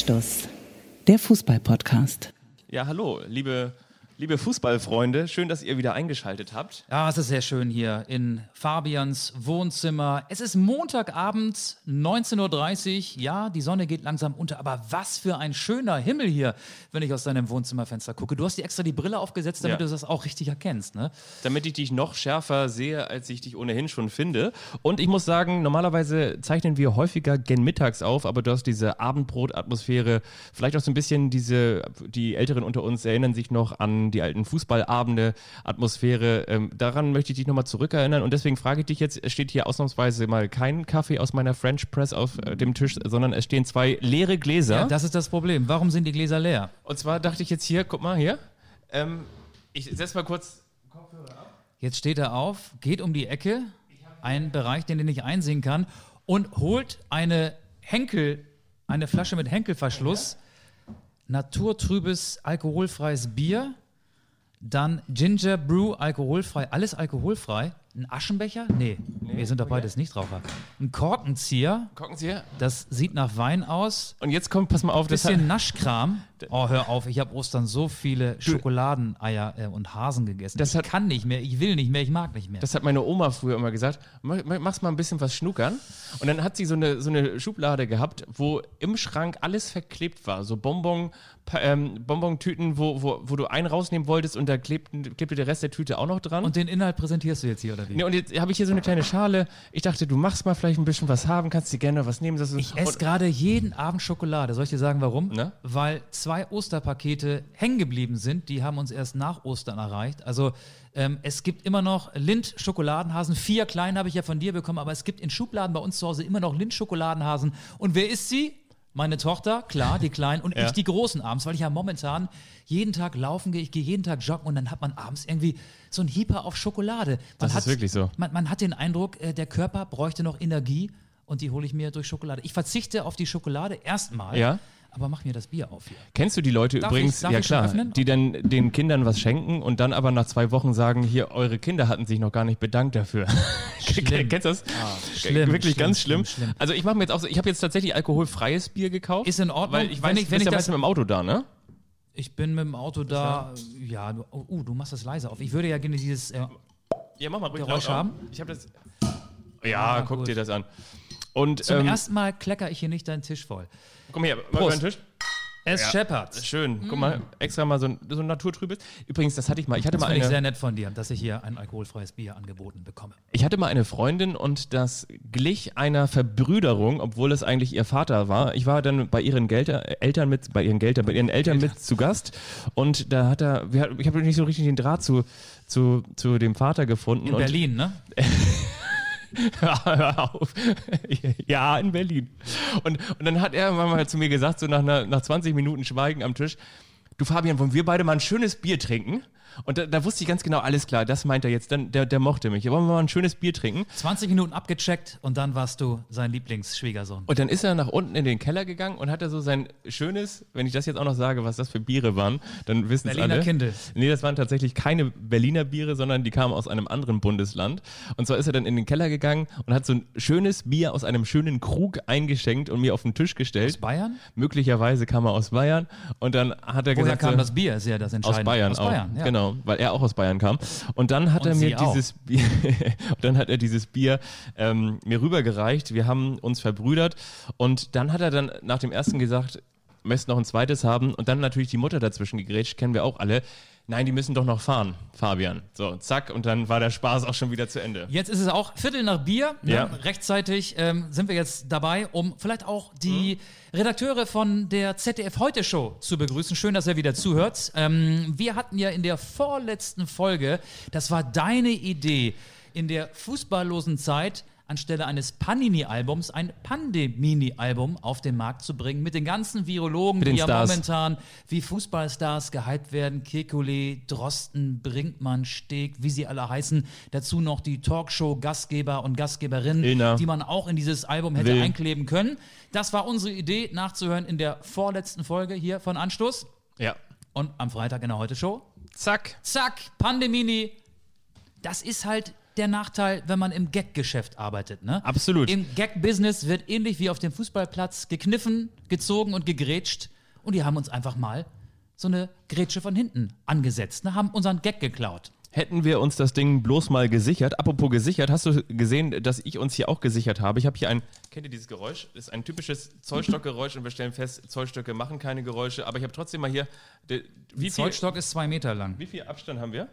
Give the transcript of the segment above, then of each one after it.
Anstoß, der Fußball-Podcast. Ja, hallo, liebe, liebe Fußballfreunde. Schön, dass ihr wieder eingeschaltet habt. Ja, es ist sehr schön hier in Fabians Wohnzimmer. Es ist Montagabend, 19.30 Uhr. Ja, die Sonne geht langsam unter, aber was für ein schöner Himmel hier, wenn ich aus deinem Wohnzimmerfenster gucke. Du hast dir extra die Brille aufgesetzt, damit Ja. du das auch richtig erkennst, ne? Damit ich dich noch schärfer sehe, als ich dich ohnehin schon finde. Und ich muss sagen, normalerweise zeichnen wir häufiger gen mittags auf, aber du hast diese Abendbrot-Atmosphäre, vielleicht auch so ein bisschen diese, die Älteren unter uns erinnern sich noch an die alten Fußballabende-Atmosphäre. Ähm, daran möchte ich dich nochmal zurückerinnern und deswegen frage ich dich jetzt, es steht hier ausnahmsweise mal kein Kaffee aus meiner French Press auf äh, dem Tisch, sondern es stehen zwei leere Gläser. Ja, das ist das Problem. Warum sind die Gläser leer? und zwar dachte ich jetzt hier, guck mal hier, ähm, ich setze mal kurz Jetzt steht er auf, geht um die Ecke, einen Bereich, den er nicht einsehen kann, und holt eine Henkel, eine Flasche mit Henkelverschluss, naturtrübes alkoholfreies Bier, dann Ginger Brew alkoholfrei, alles alkoholfrei, ein Aschenbecher? Nee, wir sind doch beides Nichtraucher. Ein Korkenzieher, hier. das sieht nach Wein aus. Und jetzt kommt, pass mal auf, das Bisschen Naschkram. Oh, hör auf, ich habe Ostern so viele Schokoladeneier äh, und Hasen gegessen. Das ich hat- kann nicht mehr, ich will nicht mehr, ich mag nicht mehr. Das hat meine Oma früher immer gesagt. Mach, mach- mach's mal ein bisschen was schnuckern. Und dann hat sie so eine, so eine Schublade gehabt, wo im Schrank alles verklebt war. So Bonbon, ähm, Bonbon-Tüten, wo, wo, wo du einen rausnehmen wolltest und da klebten, klebte der Rest der Tüte auch noch dran. und den Inhalt präsentierst du jetzt hier, oder wie? Nee, und jetzt habe ich hier so eine kleine Schale. Ich dachte, du machst mal vielleicht ein bisschen was haben, kannst dir gerne was nehmen. Das ich esse gerade jeden Abend Schokolade. Soll ich dir sagen, warum? Na? Weil zwei Osterpakete hängen geblieben sind. Die haben uns erst nach Ostern erreicht. Also ähm, es gibt immer noch Lind-Schokoladenhasen. Vier kleine habe ich ja von dir bekommen, aber es gibt in Schubladen bei uns zu Hause immer noch Lind-Schokoladenhasen. Und wer isst sie? Meine Tochter, klar, die Kleinen und Ja. ich die Großen abends, weil ich ja momentan jeden Tag laufen gehe, ich gehe jeden Tag joggen und dann hat man abends irgendwie so ein Hieper auf Schokolade. Man Das ist hat, wirklich so. Man, man hat den Eindruck, äh, der Körper bräuchte noch Energie und die hole ich mir durch Schokolade. Ich verzichte auf die Schokolade erstmal, Ja. Aber mach mir das Bier auf hier. Kennst du die Leute Darf übrigens, ich- ja ich klar, die dann den Kindern was schenken und dann aber nach zwei Wochen sagen, hier, eure Kinder hatten sich noch gar nicht bedankt dafür. Kennst du das? schlimm, Wirklich schlimm, ganz schlimm. schlimm. Also ich mache mir jetzt auch so, ich habe jetzt tatsächlich alkoholfreies Bier gekauft. Ist in Ordnung, Weil ich wenn weiß, ich- du wenn ich ja das- meistens mit dem Auto da, ne? Ich bin mit dem Auto da, ja, du, oh, uh, du machst das leise auf. Ich würde ja gerne dieses, äh, Ja, mach mal Geräusch haben? Ich habe das. Ja, Ah, guck gut. dir das an. Und zum ähm, ersten Mal klecker ich hier nicht deinen Tisch voll. komm her, mal über den Tisch. Es Ja. scheppert. Schön. Guck mal, extra mal so ein, so ein naturtrübes. Übrigens, das hatte ich mal. Ich hatte Das mal finde ich eine, sehr nett von dir, dass ich hier ein alkoholfreies Bier angeboten bekomme. Ich hatte mal eine Freundin und das glich einer Verbrüderung, obwohl es eigentlich ihr Vater war. Ich war dann bei ihren Gelter, Eltern mit, bei ihren Geltern, bei ihren Eltern mit zu Gast und da hat er, ich habe nicht so richtig den Draht zu, zu, zu dem Vater gefunden. In Berlin, ne? Auf. ja, in Berlin. Und, und dann hat er mal zu mir gesagt, so nach, einer, nach 20 Minuten Schweigen am Tisch, du Fabian, wollen wir beide mal ein schönes Bier trinken? Und da, da wusste ich ganz genau, alles klar, das meint er jetzt, dann, der, der mochte mich. Wollen wir mal ein schönes Bier trinken? 20 Minuten abgecheckt und dann warst du sein Lieblingsschwiegersohn. Und dann ist er nach unten in den Keller gegangen und hat er so sein schönes, wenn ich das jetzt auch noch sage, was das für Biere waren, dann wissen es Berliner alle. Kindl. Nee, das waren tatsächlich keine Berliner Biere, sondern die kamen aus einem anderen Bundesland. Und zwar ist er dann in den Keller gegangen und hat so ein schönes Bier aus einem schönen Krug eingeschenkt und mir auf den Tisch gestellt. Aus Bayern? Möglicherweise kam er aus Bayern und dann hat er Woher gesagt, kam so, das Bier? Ist ja das aus Entscheidende. Bayern aus auch. Bayern, ja. Genau, weil er auch aus Bayern kam. Und dann hat Und er mir auch. dieses Bier, dann hat er dieses Bier ähm, mir rübergereicht. Wir haben uns verbrüdert und dann hat er dann nach dem ersten gesagt, möchtest noch ein zweites haben und dann natürlich die Mutter dazwischen gegrätscht, kennen wir auch alle. Nein, die müssen doch noch fahren, Fabian. So, zack, und dann war der Spaß auch schon wieder zu Ende. Jetzt ist es auch Viertel nach Bier. Ne? Ja. Rechtzeitig ähm, sind wir jetzt dabei, um vielleicht auch die Redakteure von der ZDF Heute Show zu begrüßen. Schön, dass ihr wieder zuhört. Ähm, wir hatten ja in der vorletzten Folge, das war deine Idee, in der fußballlosen Zeit anstelle eines Panini-Albums ein Pandemini-Album auf den Markt zu bringen mit den ganzen Virologen, den die ja Stars. momentan wie Fußballstars gehypt werden. Kekulé, Drosten, Brinkmann, Steg, wie sie alle heißen. Dazu noch die Talkshow-Gastgeber und Gastgeberinnen, Illner. die man auch in dieses Album hätte Will. einkleben können. Das war unsere Idee, nachzuhören in der vorletzten Folge hier von Anstoß. Ja. Und am Freitag in der Heute-Show. Zack. Zack, Pandemini. Das ist halt der Nachteil, wenn man im Gag-Geschäft arbeitet. Ne? Absolut. Im Gag-Business wird ähnlich wie auf dem Fußballplatz gekniffen, gezogen und gegrätscht. Und die haben uns einfach mal so eine Grätsche von hinten angesetzt, ne? haben unseren Gag geklaut. Hätten wir uns das Ding bloß mal gesichert. Apropos gesichert, hast du gesehen, dass ich uns hier auch gesichert habe? Ich habe hier ein, kennt ihr dieses Geräusch? Das ist ein typisches Zollstockgeräusch und wir stellen fest, Zollstöcke machen keine Geräusche, aber ich habe trotzdem mal hier, wie, viel, Zollstock ist zwei Meter lang. wie viel Abstand haben wir?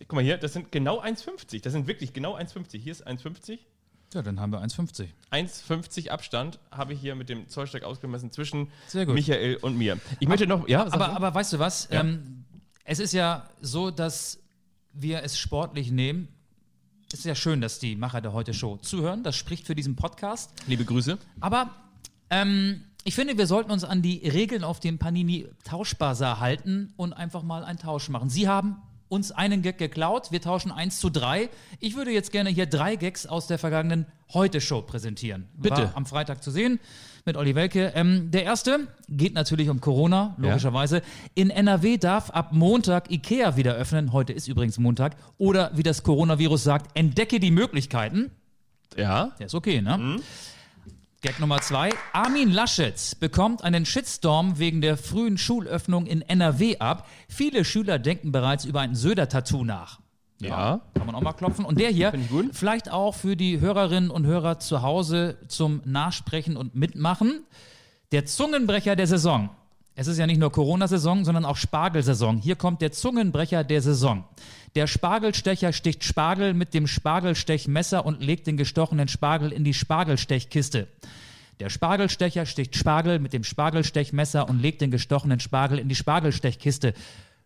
Guck mal hier, das sind genau 1,50. Das sind wirklich genau 1,50. Hier ist 1,50. Ja, dann haben wir 1,50. 1,50 Abstand habe ich hier mit dem Zollstock ausgemessen zwischen. Michael und mir. Ich möchte noch, ja, Aber, aber weißt du was? Ja. Ähm, es ist ja so, dass wir es sportlich nehmen. Es ist ja schön, dass die Macher der Heute Show zuhören. Das spricht für diesen Podcast. liebe Grüße. Aber ähm, ich finde, wir sollten uns an die Regeln auf dem Panini Tauschbasar halten und einfach mal einen Tausch machen. Sie haben uns einen Gag geklaut. Wir tauschen 1 zu 3. Ich würde jetzt gerne hier drei Gags aus der vergangenen Heute-Show präsentieren. Bitte. War am Freitag zu sehen mit Olli Welke. Ähm, der erste geht natürlich um Corona, logischerweise. In NRW darf ab Montag Ikea wieder öffnen. Heute ist übrigens Montag. Oder wie das Coronavirus sagt, entdecke die Möglichkeiten. Ja, Der ist okay, ne? Gag Nummer zwei. Armin Laschet bekommt einen Shitstorm wegen der frühen Schulöffnung in NRW ab. Viele Schüler denken bereits über ein Söder-Tattoo nach. Ja. Kann man auch mal klopfen. Und der hier, vielleicht auch für die Hörerinnen und Hörer zu Hause zum Nachsprechen und Mitmachen. Der Zungenbrecher der Saison. Es ist ja nicht nur Corona-Saison, sondern auch Spargelsaison. Hier kommt der Zungenbrecher der Saison. Der Spargelstecher sticht Spargel mit dem Spargelstechmesser und legt den gestochenen Spargel in die Spargelstechkiste. Der Spargelstecher sticht Spargel mit dem Spargelstechmesser und legt den gestochenen Spargel in die Spargelstechkiste.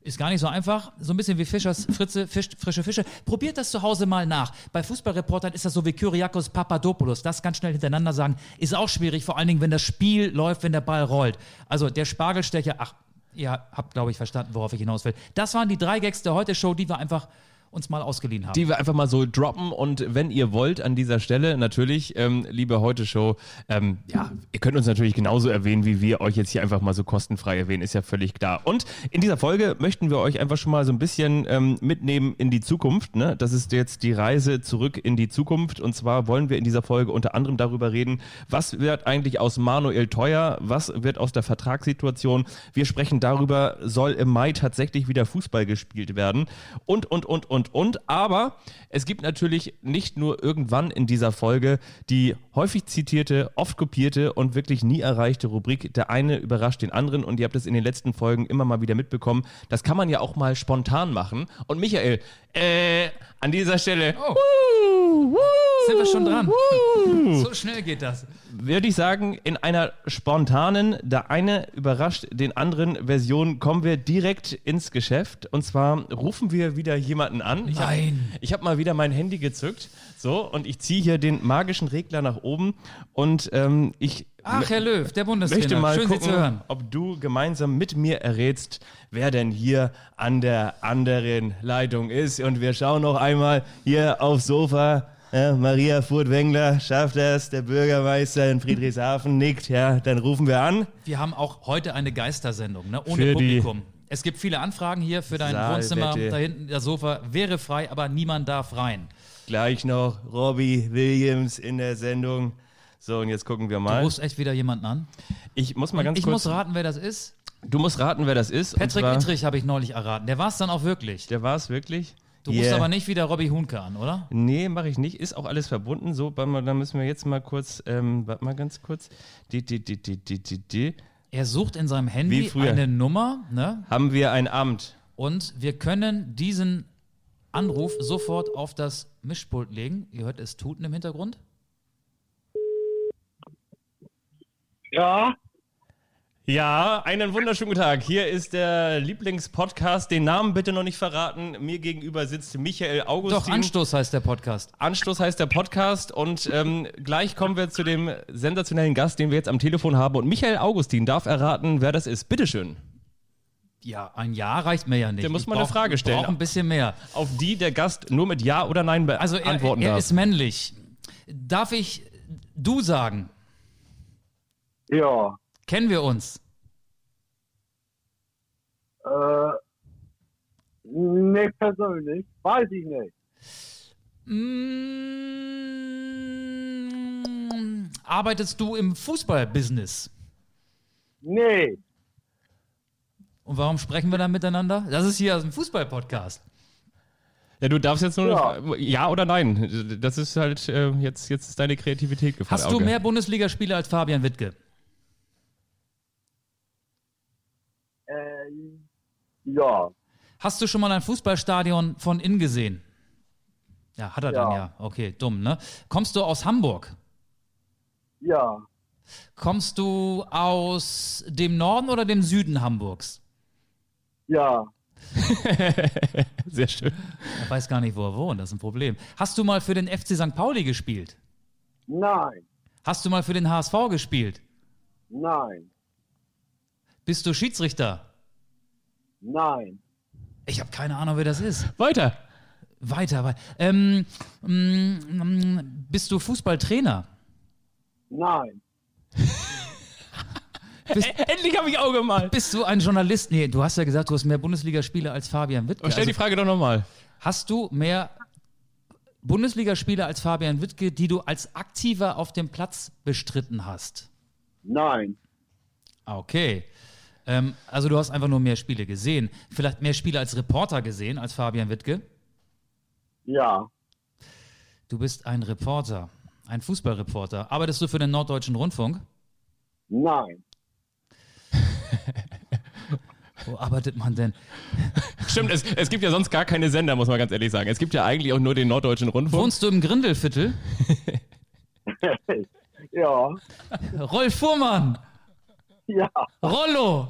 Ist gar nicht so einfach. So ein bisschen wie Fischers Fritze, Fisch, frische Fische. Probiert das zu Hause mal nach. Bei Fußballreportern ist das so wie Kyriakos Papadopoulos. Das ganz schnell hintereinander sagen, ist auch schwierig, vor allen Dingen, wenn das Spiel läuft, wenn der Ball rollt. Also der Spargelstecher, ach, ihr habt, glaube ich, verstanden, worauf ich hinaus will. Das waren die drei Gags der Heute-Show, die wir einfach uns mal ausgeliehen haben. die wir einfach mal so droppen und wenn ihr wollt an dieser Stelle natürlich, ähm, liebe Heute Show, ähm, ja, ihr könnt uns natürlich genauso erwähnen, wie wir euch jetzt hier einfach mal so kostenfrei erwähnen, ist ja völlig klar. Und in dieser Folge möchten wir euch einfach schon mal so ein bisschen ähm, mitnehmen in die Zukunft. Ne? Das ist jetzt die Reise zurück in die Zukunft und zwar wollen wir in dieser Folge unter anderem darüber reden, was wird eigentlich aus Manuel Teuer, was wird aus der Vertragssituation. Wir sprechen darüber, soll im Mai tatsächlich wieder Fußball gespielt werden und, und, und, und, und. Aber es gibt natürlich nicht nur irgendwann in dieser Folge die häufig zitierte, oft kopierte und wirklich nie erreichte Rubrik, der eine überrascht den anderen und ihr habt es in den letzten Folgen immer mal wieder mitbekommen. Das kann man ja auch mal spontan machen. Und Michael, äh, an dieser Stelle, Oh. Sind wir schon dran? So schnell geht das. würde ich sagen, in einer spontanen, der eine überrascht den anderen Version kommen wir direkt ins Geschäft. Und zwar rufen wir wieder jemanden an. Ich hab- Nein. Ich habe mal wieder mein Handy gezückt. So, und ich ziehe hier den magischen Regler nach oben. Und ähm, ich Ach, Herr Löw, der Bundestrainer. möchte mal Schön, Sie gucken, zu hören. ob du gemeinsam mit mir errätst, wer denn hier an der anderen Leitung ist. Und wir schauen noch einmal hier aufs Sofa. Ja, Maria Furtwängler schafft das, der Bürgermeister in Friedrichshafen nickt. Ja, dann rufen wir an. Wir haben auch heute eine Geistersendung, ne? ohne Für Publikum. Es gibt viele Anfragen hier für dein Saalwette. Wohnzimmer. Da hinten das Sofa wäre frei, aber niemand darf rein. Gleich noch Robbie Williams in der Sendung. So, und jetzt gucken wir Du mal. rufst echt wieder jemanden an. Ich muss mal ganz ich kurz. muss raten, wer das ist. du musst raten, wer das ist. Patrick zwar- Ittrich habe ich neulich erraten. Der war es dann auch wirklich. Der war es wirklich. Du rufst Yeah. aber nicht wieder Robbie Hunke an, oder? Nee, mache ich nicht. Ist auch alles verbunden. So, warte mal, da müssen wir jetzt mal kurz, ähm, warte mal ganz kurz. Die, die, die, die, die, die, die. Er sucht in seinem Handy eine Nummer, ne? Haben wir ein Amt? Und wir können diesen Anruf sofort auf das Mischpult legen. Ihr hört es tuten im Hintergrund. Ja, Ja, einen wunderschönen guten Tag. Hier ist der Lieblingspodcast. Den Namen bitte noch nicht verraten. Mir gegenüber sitzt Michael Augustin. Doch, Anstoß heißt der Podcast. Anstoß heißt der Podcast und ähm, gleich kommen wir zu dem sensationellen Gast, den wir jetzt am Telefon haben. Und Michael Augustin darf erraten, wer das ist. Bitteschön. Ja, ein Jahr reicht mir ja nicht. Der muss Ich mal eine brauch- Frage stellen. brauch ein bisschen mehr. Auf die der Gast nur mit Ja oder Nein Also er, beantworten er darf. ist männlich. Darf ich du sagen? Ja. Kennen wir uns? Äh, nee, persönlich. Weiß ich nicht. Mm, arbeitest du im Fußballbusiness? Nee. Und warum sprechen wir dann miteinander? Das ist hier ein Fußball-Podcast. Ja, du darfst jetzt nur Ja. noch, ja oder nein. Das ist halt äh, jetzt jetzt ist deine Kreativität gefragt. Hast du Auge. mehr Bundesligaspiele als Fabian Wittke? Äh, ja. Hast du schon mal ein Fußballstadion von innen gesehen? Ja, hat er dann Ja. ja. Okay, dumm, ne? Kommst du aus Hamburg? Ja. Kommst du aus dem Norden oder dem Süden Hamburgs? Ja. Sehr schön. Er weiß gar nicht, wo er wohnt, das ist ein Problem. Hast du mal für den FC St. Pauli gespielt? Nein. Hast du mal für den HSV gespielt? Nein. Bist du Schiedsrichter? Nein. Ich habe keine Ahnung, wer das ist. Weiter. Weiter, weiter. Ähm, mm, bist du Fußballtrainer? Nein. Endlich habe ich Auge mal. Bist du ein Journalist? Nee, du hast ja gesagt, du hast mehr Bundesligaspiele als Fabian Wittke. Stell die Also, Frage doch nochmal. hast du mehr Bundesligaspiele als Fabian Wittke, die du als Aktiver auf dem Platz bestritten hast? Nein. Okay. Ähm, also du hast einfach nur mehr Spiele gesehen. Vielleicht mehr Spiele als Reporter gesehen als Fabian Wittke? Ja. Du bist ein Reporter, ein Fußballreporter. Arbeitest du für den Norddeutschen Rundfunk? Nein. Wo arbeitet man denn? Stimmt, es, es gibt ja sonst gar keine Sender, muss man ganz ehrlich sagen. Es gibt ja eigentlich auch nur den Norddeutschen Rundfunk. Wohnst du im Grindelviertel? Ja. Rolf Fuhrmann! Ja. Rollo!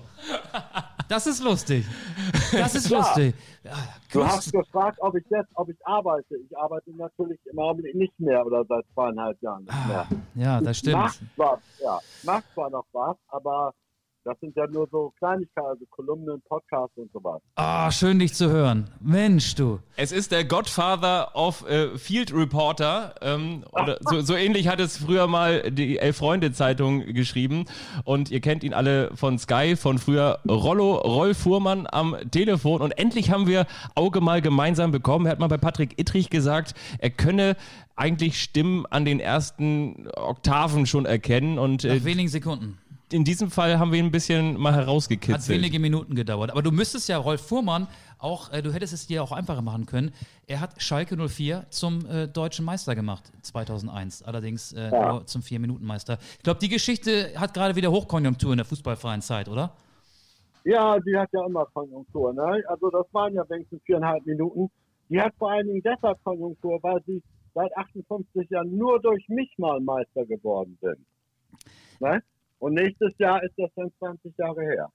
Das ist lustig. Das ist lustig. Ja, Du grüß- hast gefragt, ob ich jetzt, ob ich arbeite. Ich arbeite natürlich im Augenblick nicht mehr oder seit zweieinhalb Jahren nicht mehr. ja, das stimmt. Mach zwar, ja, mach zwar noch was, aber das sind ja nur so Kleinigkeiten, also Kolumnen, Podcasts und sowas. Ah, schön dich zu hören. Mensch, du. Es ist der Godfather of äh, Field Reporter. Ähm, oder so, so ähnlich hat es früher mal die Elf-Freunde-Zeitung geschrieben. Und ihr kennt ihn alle von Sky, von früher Rollo, Roll Fuhrmann am Telefon. Und endlich haben wir Auge mal gemeinsam bekommen. Er hat mal bei Patrick Ittrich gesagt, er könne eigentlich Stimmen an den ersten Oktaven schon erkennen. Und äh, Nach wenigen Sekunden. In diesem Fall haben wir ihn ein bisschen mal Hat herausgekitzelt. wenige Minuten gedauert. Aber du müsstest ja Rolf Fuhrmann auch, äh, du hättest es dir auch einfacher machen können. Er hat Schalke 04 zum äh, deutschen Meister gemacht 2001. Allerdings äh, Ja. nur zum Vier-Minuten-Meister. Ich glaube, die Geschichte hat gerade wieder Hochkonjunktur in der fußballfreien Zeit, oder? Ja, die hat ja immer Konjunktur, ne? Also das waren ja wenigstens viereinhalb Minuten. Die hat vor allen Dingen deshalb Konjunktur, weil sie seit 58 Jahren nur durch mich mal Meister geworden sind. Ne? Und nächstes Jahr ist das dann 20 Jahre her.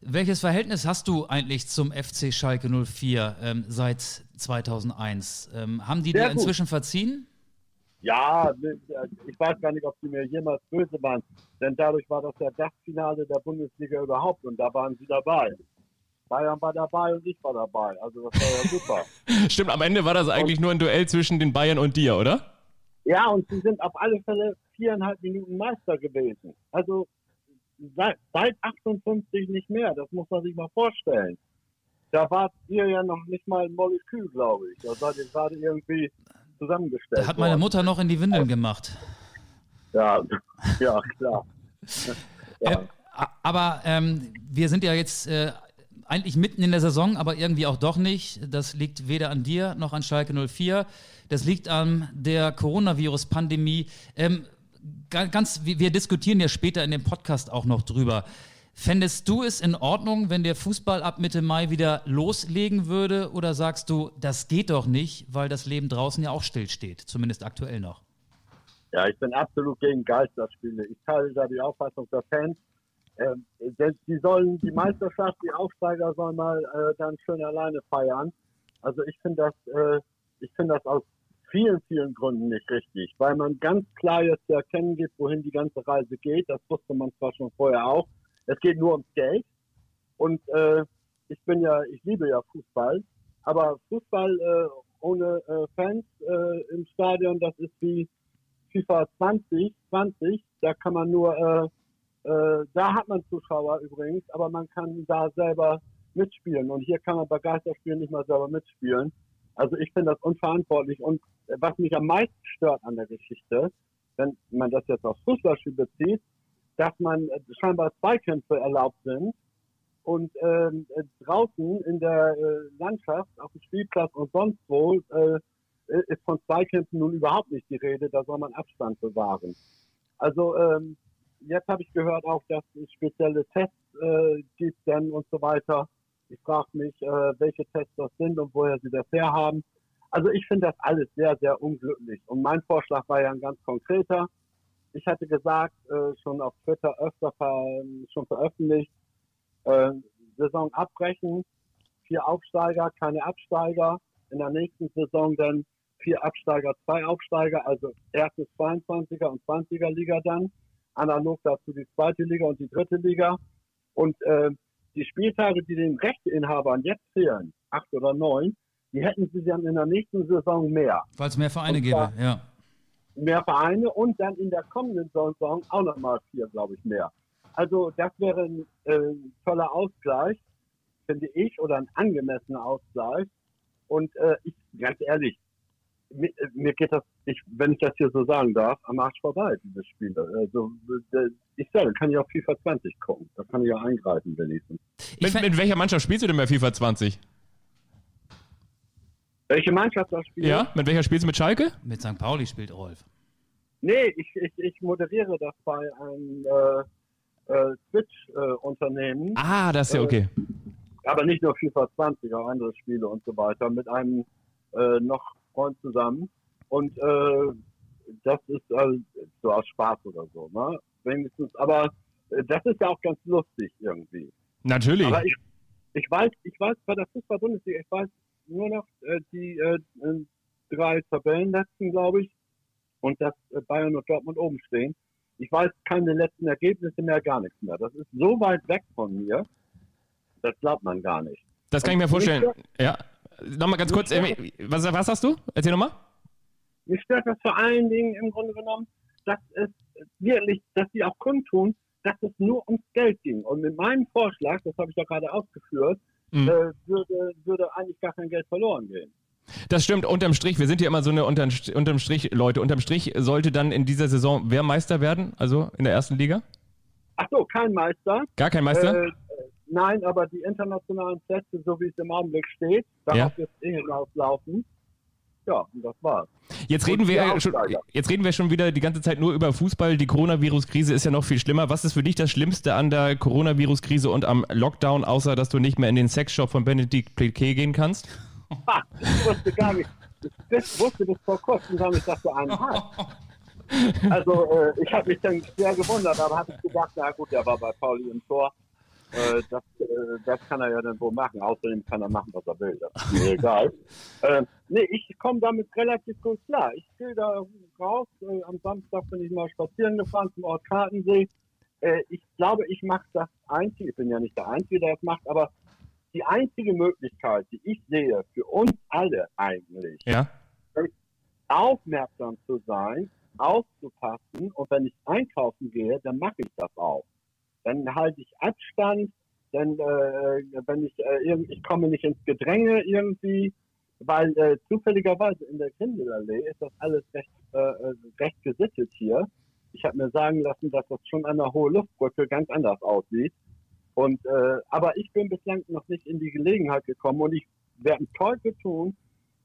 Welches Verhältnis hast du eigentlich zum FC Schalke 04 ähm, seit 2001? Ähm, haben die Sehr dir gut. inzwischen verziehen? Ja, ich weiß gar nicht, ob sie mir jemals böse waren, denn dadurch war das ja das Finale der Bundesliga überhaupt und da waren sie dabei. Bayern war dabei und ich war dabei. Also das war ja super. Stimmt, am Ende war das eigentlich nur ein Duell zwischen den Bayern und dir, oder? Ja, und sie sind auf alle Fälle viereinhalb Minuten Meister gewesen. Also seit, seit 58 nicht mehr. Das muss man sich mal vorstellen. Da wart ihr ja noch nicht mal ein Molekül, glaube ich. Da seid ihr gerade irgendwie zusammengestellt. Da hat meine worden. Mutter noch in die Windeln gemacht. Ja, ja, klar. Ja. Äh, aber ähm, wir sind ja jetzt äh, eigentlich mitten in der Saison, aber irgendwie auch doch nicht. Das liegt weder an dir noch an Schalke 04. Das liegt an der Coronavirus-Pandemie. Ähm, ganz, wir diskutieren ja später in dem Podcast auch noch drüber. Fändest du es in Ordnung, wenn der Fußball ab Mitte Mai wieder loslegen würde? Oder sagst du, das geht doch nicht, weil das Leben draußen ja auch stillsteht, zumindest aktuell noch? Ja, ich bin absolut gegen Geisterspiele. Ich teile da die Auffassung der Fans. Ähm, die sollen die Meisterschaft, die Aufsteiger sollen mal äh, dann schön alleine feiern. Also ich finde das, äh, ich finde das aus vielen, vielen Gründen nicht richtig, weil man ganz klar jetzt zu erkennen gibt, wohin die ganze Reise geht. Das wusste man zwar schon vorher auch. Es geht nur ums Geld. Und äh, ich bin ja, ich liebe ja Fußball, aber Fußball äh, ohne äh, Fans äh, im Stadion, das ist wie FIFA 20, 20, da kann man nur, äh, äh, da hat man Zuschauer übrigens, aber man kann da selber mitspielen. Und hier kann man bei Geisterspielen nicht mal selber mitspielen. Also ich finde das unverantwortlich. Und was mich am meisten stört an der Geschichte, wenn man das jetzt aufs Fußballspiel bezieht, dass man äh, scheinbar Zweikämpfe erlaubt sind und ähm, äh, draußen in der äh, Landschaft, auf dem Spielplatz und sonst wo, äh, ist von Zweikämpfen nun überhaupt nicht die Rede. Da soll man Abstand bewahren. Also ähm, jetzt habe ich gehört auch, dass es spezielle Tests äh, gibt dann und so weiter. Ich frage mich, äh, welche Tests das sind und woher sie das herhaben. Also ich finde das alles sehr, sehr unglücklich. Und mein Vorschlag war ja ein ganz konkreter. Ich hatte gesagt, äh, schon auf Twitter öfter ver schon veröffentlicht, äh, Saison abbrechen, vier Aufsteiger, keine Absteiger. In der nächsten Saison dann vier Absteiger, zwei Aufsteiger, also erstes 22er und 20er Liga dann. Analog dazu die zweite Liga und die dritte Liga. Und äh, die Spieltage, die den Rechteinhabern jetzt fehlen, acht oder neun, die hätten sie dann in der nächsten Saison mehr. Es mehr Vereine gäbe, ja. Mehr Vereine und dann in der kommenden Saison auch nochmal vier, glaube ich, mehr. Also das wäre ein äh, toller Ausgleich, finde ich, oder ein angemessener Ausgleich. Und äh, ich, ganz ehrlich, mir, mir geht das, ich, wenn ich das hier so sagen darf, am Arsch vorbei, dieses Spiel. Also, äh, ich sage, kann ich auf FIFA 20 gucken. Da kann ich ja eingreifen, wenigstens. Mit, mit welcher Mannschaft spielst du denn bei FIFA 20? Welche Mannschaft das spielt? Ja, mit welcher spielst du mit Schalke? Mit St. Pauli spielt Rolf. Nee, ich, ich, ich moderiere das bei einem äh, äh, Twitch-Unternehmen. ah, das ist ja okay. aber nicht nur FIFA 20, auch andere Spiele und so weiter, mit einem äh, noch Freund zusammen. Und äh, das ist also so aus Spaß oder so, ne? Wenigstens, aber äh, das ist ja auch ganz lustig irgendwie. Natürlich. Aber ich, ich weiß, ich weiß bei der Fußball-Bundesliga, ich weiß nur noch äh, die äh, äh, drei Tabellenletzten, glaube ich, und dass äh, Bayern und Dortmund oben stehen. Ich weiß keine letzten Ergebnisse mehr, gar nichts mehr. Das ist so weit weg von mir, das glaubt man gar nicht. Das kann ich mir vorstellen. Ja. Nochmal ganz kurz, äh, was, was hast du? Erzähl nochmal. Mich stört das vor allen Dingen im Grunde genommen, dass es wirklich, dass sie auch kundtun, dass es nur ums Geld ging. Und mit meinem Vorschlag, das habe ich ja gerade ausgeführt, Mhm. äh, würde, würde eigentlich gar kein Geld verloren gehen. Das stimmt, unterm Strich, wir sind ja immer so eine unterm, unterm Strich, Leute, unterm Strich sollte dann in dieser Saison wer Meister werden, also in der ersten Liga? Ach so, kein Meister. Gar kein Meister? Äh, nein, aber die internationalen Plätze, so wie es im Augenblick steht, darauf Ja. wird eh hinauslaufen. Ja, und das war's. Jetzt reden, wir schon, jetzt reden wir schon wieder die ganze Zeit nur über Fußball. Die Coronavirus-Krise ist ja noch viel schlimmer. Was ist für dich das Schlimmste an der Coronavirus-Krise und am Lockdown, außer dass du nicht mehr in den Sexshop von Benedikt Piquet gehen kannst? Ha, ich wusste gar nicht. Ich wusste bis vor kurzem dass du einen hast. Also äh, ich habe mich dann sehr gewundert, aber habe ich gedacht, na gut, der war bei Pauli im Tor. Äh, das, äh, das kann er ja dann wohl machen. Außerdem kann er machen, was er will. Das ist mir egal. Äh, nee, ich komme damit relativ gut klar. Ich gehe da raus. Äh, am Samstag bin ich mal spazieren gefahren zum Ort Kartensee. Äh, ich glaube, ich mache das Einzige. Ich bin ja nicht der Einzige, der das macht, aber die einzige Möglichkeit, die ich sehe, für uns alle eigentlich, Ja. aufmerksam zu sein, aufzupassen und wenn ich einkaufen gehe, dann mache ich das auch. Dann halte ich Abstand, dann äh, wenn ich äh, ich komme nicht ins Gedränge irgendwie, weil äh, zufälligerweise in der Grindelallee ist das alles recht äh, äh, recht gesittet hier. Ich habe mir sagen lassen, dass das schon an der hohe Luftbrücke ganz anders aussieht. Und äh, aber ich bin bislang noch nicht in die Gelegenheit gekommen und ich werde einen Teufel tun,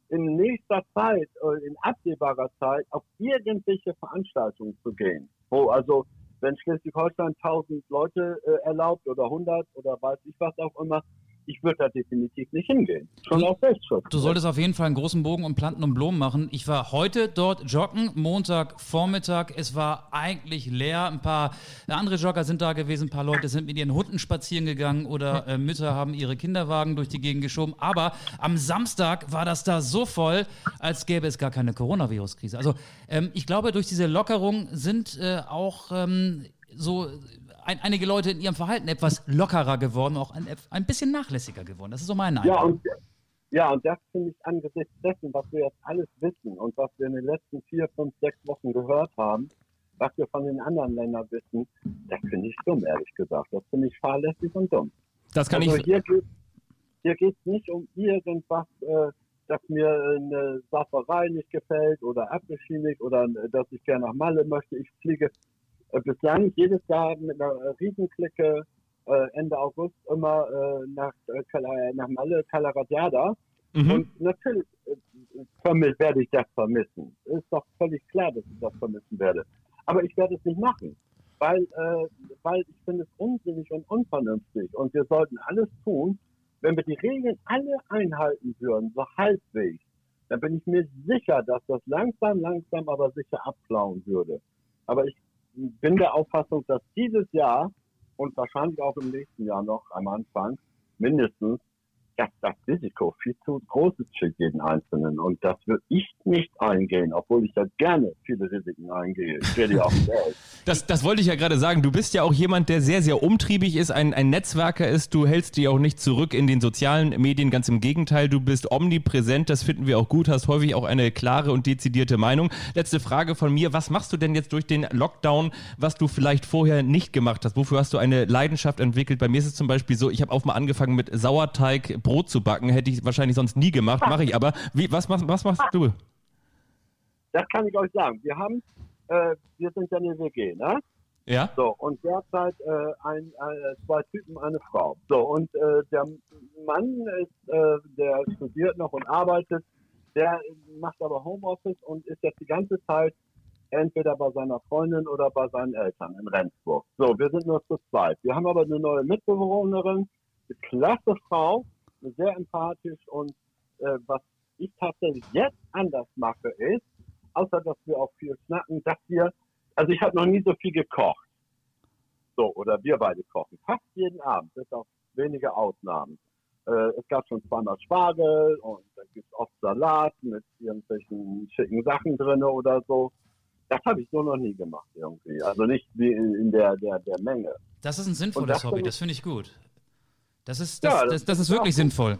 in nächster Zeit, äh, in absehbarer Zeit, auf irgendwelche Veranstaltungen zu gehen. Wo also, wenn Schleswig-Holstein 1000 Leute äh, erlaubt oder 100 oder weiß ich was auch immer, ich würde da definitiv nicht hingehen. Schon Du- aus Selbstschutz. Du solltest auf jeden Fall einen großen Bogen um Planten und Blumen machen. Ich war heute dort joggen, Montag, Vormittag. Es war eigentlich leer. Ein paar andere Jogger sind da gewesen. Ein paar Leute sind mit ihren Hunden spazieren gegangen oder äh, Mütter haben ihre Kinderwagen durch die Gegend geschoben. Aber am Samstag war das da so voll, als gäbe es gar keine Coronavirus-Krise. Also ähm, ich glaube, durch diese Lockerung sind äh, auch ähm, so ein, einige Leute in ihrem Verhalten etwas lockerer geworden, auch ein, ein bisschen nachlässiger geworden. Das ist so mein Eindruck. Ja, und, ja, und das finde ich angesichts dessen, was wir jetzt alles wissen und was wir in den letzten vier, fünf, sechs Wochen gehört haben, was wir von den anderen Ländern wissen, das finde ich dumm, ehrlich gesagt. Das finde ich fahrlässig und dumm. Das kann also ich. hier geht hier geht's nicht um irgendwas, äh, dass mir eine Sauferei nicht gefällt oder Abgeschieden oder äh, dass ich gerne nach Malle möchte. Ich fliege äh, bislang jedes Jahr mit einer Riesenklicke äh, Ende August immer äh, nach, äh, nach Malle, Calaradiada. Mhm. Und natürlich äh, vermi- werde ich das vermissen. Ist doch völlig klar, dass ich das vermissen werde. Aber ich werde es nicht machen, weil, äh, weil ich finde es unsinnig und unvernünftig. Und wir sollten alles tun, wenn wir die Regeln alle einhalten würden, so halbwegs, dann bin ich mir sicher, dass das langsam, langsam, aber sicher abflauen würde. Aber ich bin der Auffassung, dass dieses Jahr und wahrscheinlich auch im nächsten Jahr noch am Anfang mindestens, dass das Risiko viel zu groß ist für jeden Einzelnen. Und das würde ich nicht eingehen, obwohl ich da gerne viele Risiken eingehe. Ich werde ja auch Geld. Das, das wollte ich ja gerade sagen. Du bist ja auch jemand, der sehr, sehr umtriebig ist, ein, ein Netzwerker ist. Du hältst dich auch nicht zurück in den sozialen Medien. Ganz im Gegenteil, du bist omnipräsent. Das finden wir auch gut. Hast häufig auch eine klare und dezidierte Meinung. Letzte Frage von mir. Was machst du denn jetzt durch den Lockdown, was du vielleicht vorher nicht gemacht hast? Wofür hast du eine Leidenschaft entwickelt? Bei mir ist es zum Beispiel so, ich habe auch mal angefangen mit Sauerteig Brot zu backen. Hätte ich wahrscheinlich sonst nie gemacht, mache ich aber. Wie, was, machst- was machst du? Das kann ich euch sagen. Wir haben, äh, wir sind ja eine WG, ne? Ja? So, und derzeit äh, ein, äh, zwei Typen, eine Frau. So, und äh, der Mann ist, äh, der studiert noch und arbeitet, der macht aber Homeoffice und ist jetzt die ganze Zeit entweder bei seiner Freundin oder bei seinen Eltern in Rendsburg. So, wir sind nur zu zweit. Wir haben aber eine neue Mitbewohnerin, eine klasse Frau, sehr empathisch und äh, was ich tatsächlich jetzt anders mache ist, außer dass wir auch viel schnacken, dass wir also ich habe noch nie so viel gekocht. So, oder wir beide kochen. Fast jeden Abend, bis auf wenige Ausnahmen. Äh, es gab schon zweimal Spargel und dann gibt es oft Salat mit irgendwelchen schicken Sachen drin oder so. Das habe ich so noch nie gemacht irgendwie. Also nicht wie in, der, der, der Menge. Das ist ein sinnvolles das Hobby, das finde ich gut. Das ist, Ja, das, das- das, das ist das ist wirklich sinnvoll.